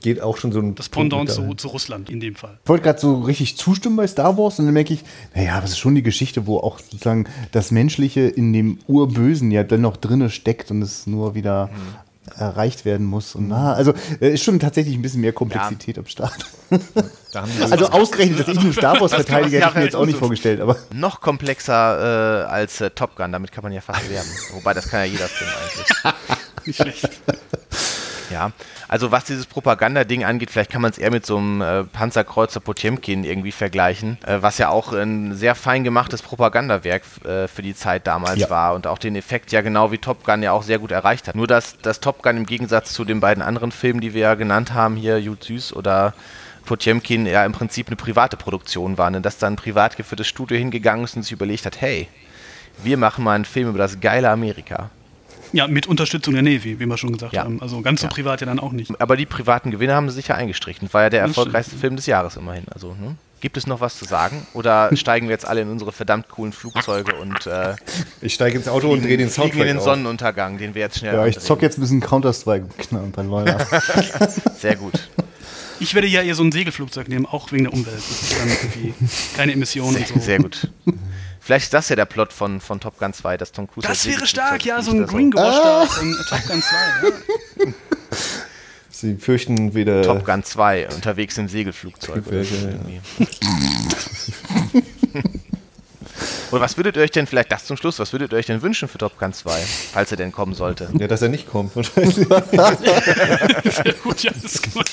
geht auch schon so ein. das Pendant zu, zu Russland in dem Fall. Ich wollte gerade so richtig zustimmen bei Star Wars und dann merke ich, naja, das ist schon die Geschichte, wo auch sozusagen das Menschliche in dem Urbösen ja dennoch drinne steckt und es nur wieder erreicht werden muss. Und na, also äh, ist schon tatsächlich ein bisschen mehr Komplexität am Start. Da haben die Also ausgerechnet, dass ich nur Star Wars verteidige, hätte ich mir jetzt auch nicht so. vorgestellt, aber Noch komplexer äh, als äh, Top Gun, damit kann man ja fast werben. Wobei, das kann ja jeder Film eigentlich. Nicht schlecht. Ja, also was dieses Propagandading angeht, vielleicht kann man es eher mit so einem äh, Panzerkreuzer Potemkin irgendwie vergleichen, äh, was ja auch ein sehr fein gemachtes Propagandawerk äh, für die Zeit damals Ja. war und auch den Effekt ja genau wie Top Gun ja auch sehr gut erreicht hat. Nur dass, dass Top Gun im Gegensatz zu den beiden anderen Filmen, die wir ja genannt haben, hier Jud Süß oder Potemkin, ja im Prinzip eine private Produktion war, ne? dass da ein privat geführtes Studio hingegangen ist und sich überlegt hat, hey, wir machen mal einen Film über das geile Amerika. Ja, mit Unterstützung der Navy, wie wir schon gesagt Ja. haben. Also ganz so Ja. privat ja dann auch nicht. Aber die privaten Gewinne haben sie sicher eingestrichen. War ja der Das erfolgreichste Film des Jahres immerhin. Also, ne? Gibt es noch was zu sagen? Oder steigen wir jetzt alle in unsere verdammt coolen Flugzeuge und äh, Ich steige ins Auto und drehe den fliegen in Soundtrack den auf. Sonnenuntergang, den wir jetzt schnell ja, ich zock jetzt ein bisschen Counter-Strike knallen bei Leuten. Sehr gut. Ich werde ja eher so ein Segelflugzeug nehmen, auch wegen der Umwelt. Das ist dann irgendwie keine Emissionen und so. Sehr gut. Vielleicht ist das ja der Plot von, von Top Gun 2, dass Tom Cruise Das als wäre stark, ja, so ein oder Greenwashed ähm, Top Gun 2. Ja. Sie fürchten weder. Top Gun 2, unterwegs im Segelflugzeug. Oder, Ja, oder was würdet ihr euch denn, vielleicht das zum Schluss, was würdet ihr euch denn wünschen für Top Gun 2, falls er denn kommen sollte? Ja, dass er nicht kommt, wahrscheinlich. Sehr gut, ja, das kann man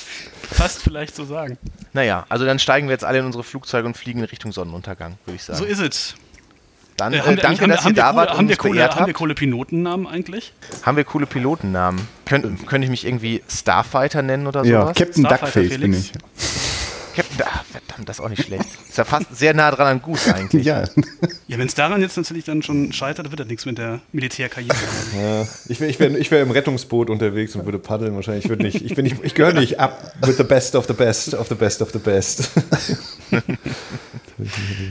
fast vielleicht so sagen. Naja, also dann steigen wir jetzt alle in unsere Flugzeuge und fliegen in Richtung Sonnenuntergang, würde ich sagen. So ist es. Dann Äh, äh, danke, haben, dass haben ihr da coole, wart und haben wir uns coole, beehrt haben wir coole Pilotennamen eigentlich? Haben wir coole Pilotennamen? Könnt, könnte ich mich irgendwie Starfighter nennen oder ja, sowas? Captain Starfighter Duckface bin ich. Captain, ah, verdammt, das ist auch nicht schlecht. Ist ja fast sehr nah dran an Goose eigentlich. Ja, Ja, wenn es daran jetzt natürlich dann schon scheitert, wird das nichts mit der Militärkarriere. Ja, ich wäre ich wär, ich wär im Rettungsboot unterwegs und würde paddeln wahrscheinlich. Ich, nicht, ich, bin nicht, ich gehöre nicht ab with the best of the best of the best of the best.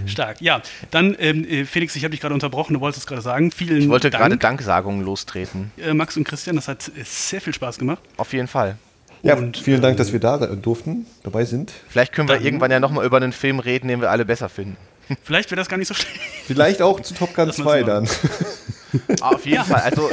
Stark. Ja, dann, ähm, äh, Felix, ich habe dich gerade unterbrochen, du wolltest es gerade sagen. Vielen Ich wollte gerade Dank, Danksagungen lostreten. äh, Max und Christian. Das hat äh, sehr viel Spaß gemacht. Auf jeden Fall. Ja, Und, vielen Dank, dass wir da durften, dabei sind. Vielleicht können wir Dann- irgendwann ja nochmal über einen Film reden, den wir alle besser finden. Vielleicht wäre das gar nicht so schlecht. Vielleicht auch zu Top Gun Lass mal 2 so dann. Auf jeden Fall. Also,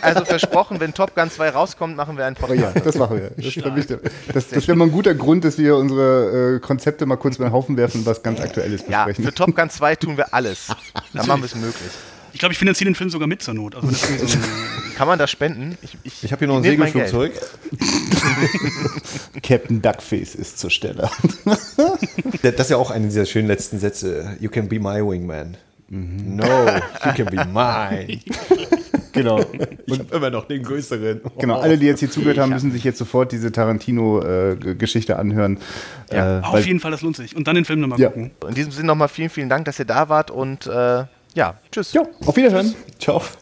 also versprochen, wenn Top Gun 2 rauskommt, machen wir einen Oh ja, Podcast. das machen wir. Das, das, das wäre mal ein guter Grund, dass wir unsere äh, Konzepte mal kurz über den Haufen werfen und was ganz Aktuelles Ja, besprechen. für Top Gun 2 tun wir alles. Dann machen wir es möglich. Ich glaube, ich finanziere den Film sogar mit zur Not. Also so ein, Kann man das spenden? Ich, Ich habe hier noch ein Segelflugzeug. Captain Duckface ist zur Stelle. Das ist ja auch einer dieser schönen letzten Sätze. You can be my wingman. No, you can be mine. genau. Ich habe immer noch den größeren. Genau, alle, die jetzt hier zugehört haben, müssen sich jetzt sofort diese Tarantino-Geschichte anhören. Ja. äh, auf jeden Fall, das lohnt sich. Und dann den Film nochmal Ja. gucken. In diesem Sinne nochmal vielen, vielen Dank, dass ihr da wart und äh, ja, tschüss. Ja, auf Wiederhören. Ciao.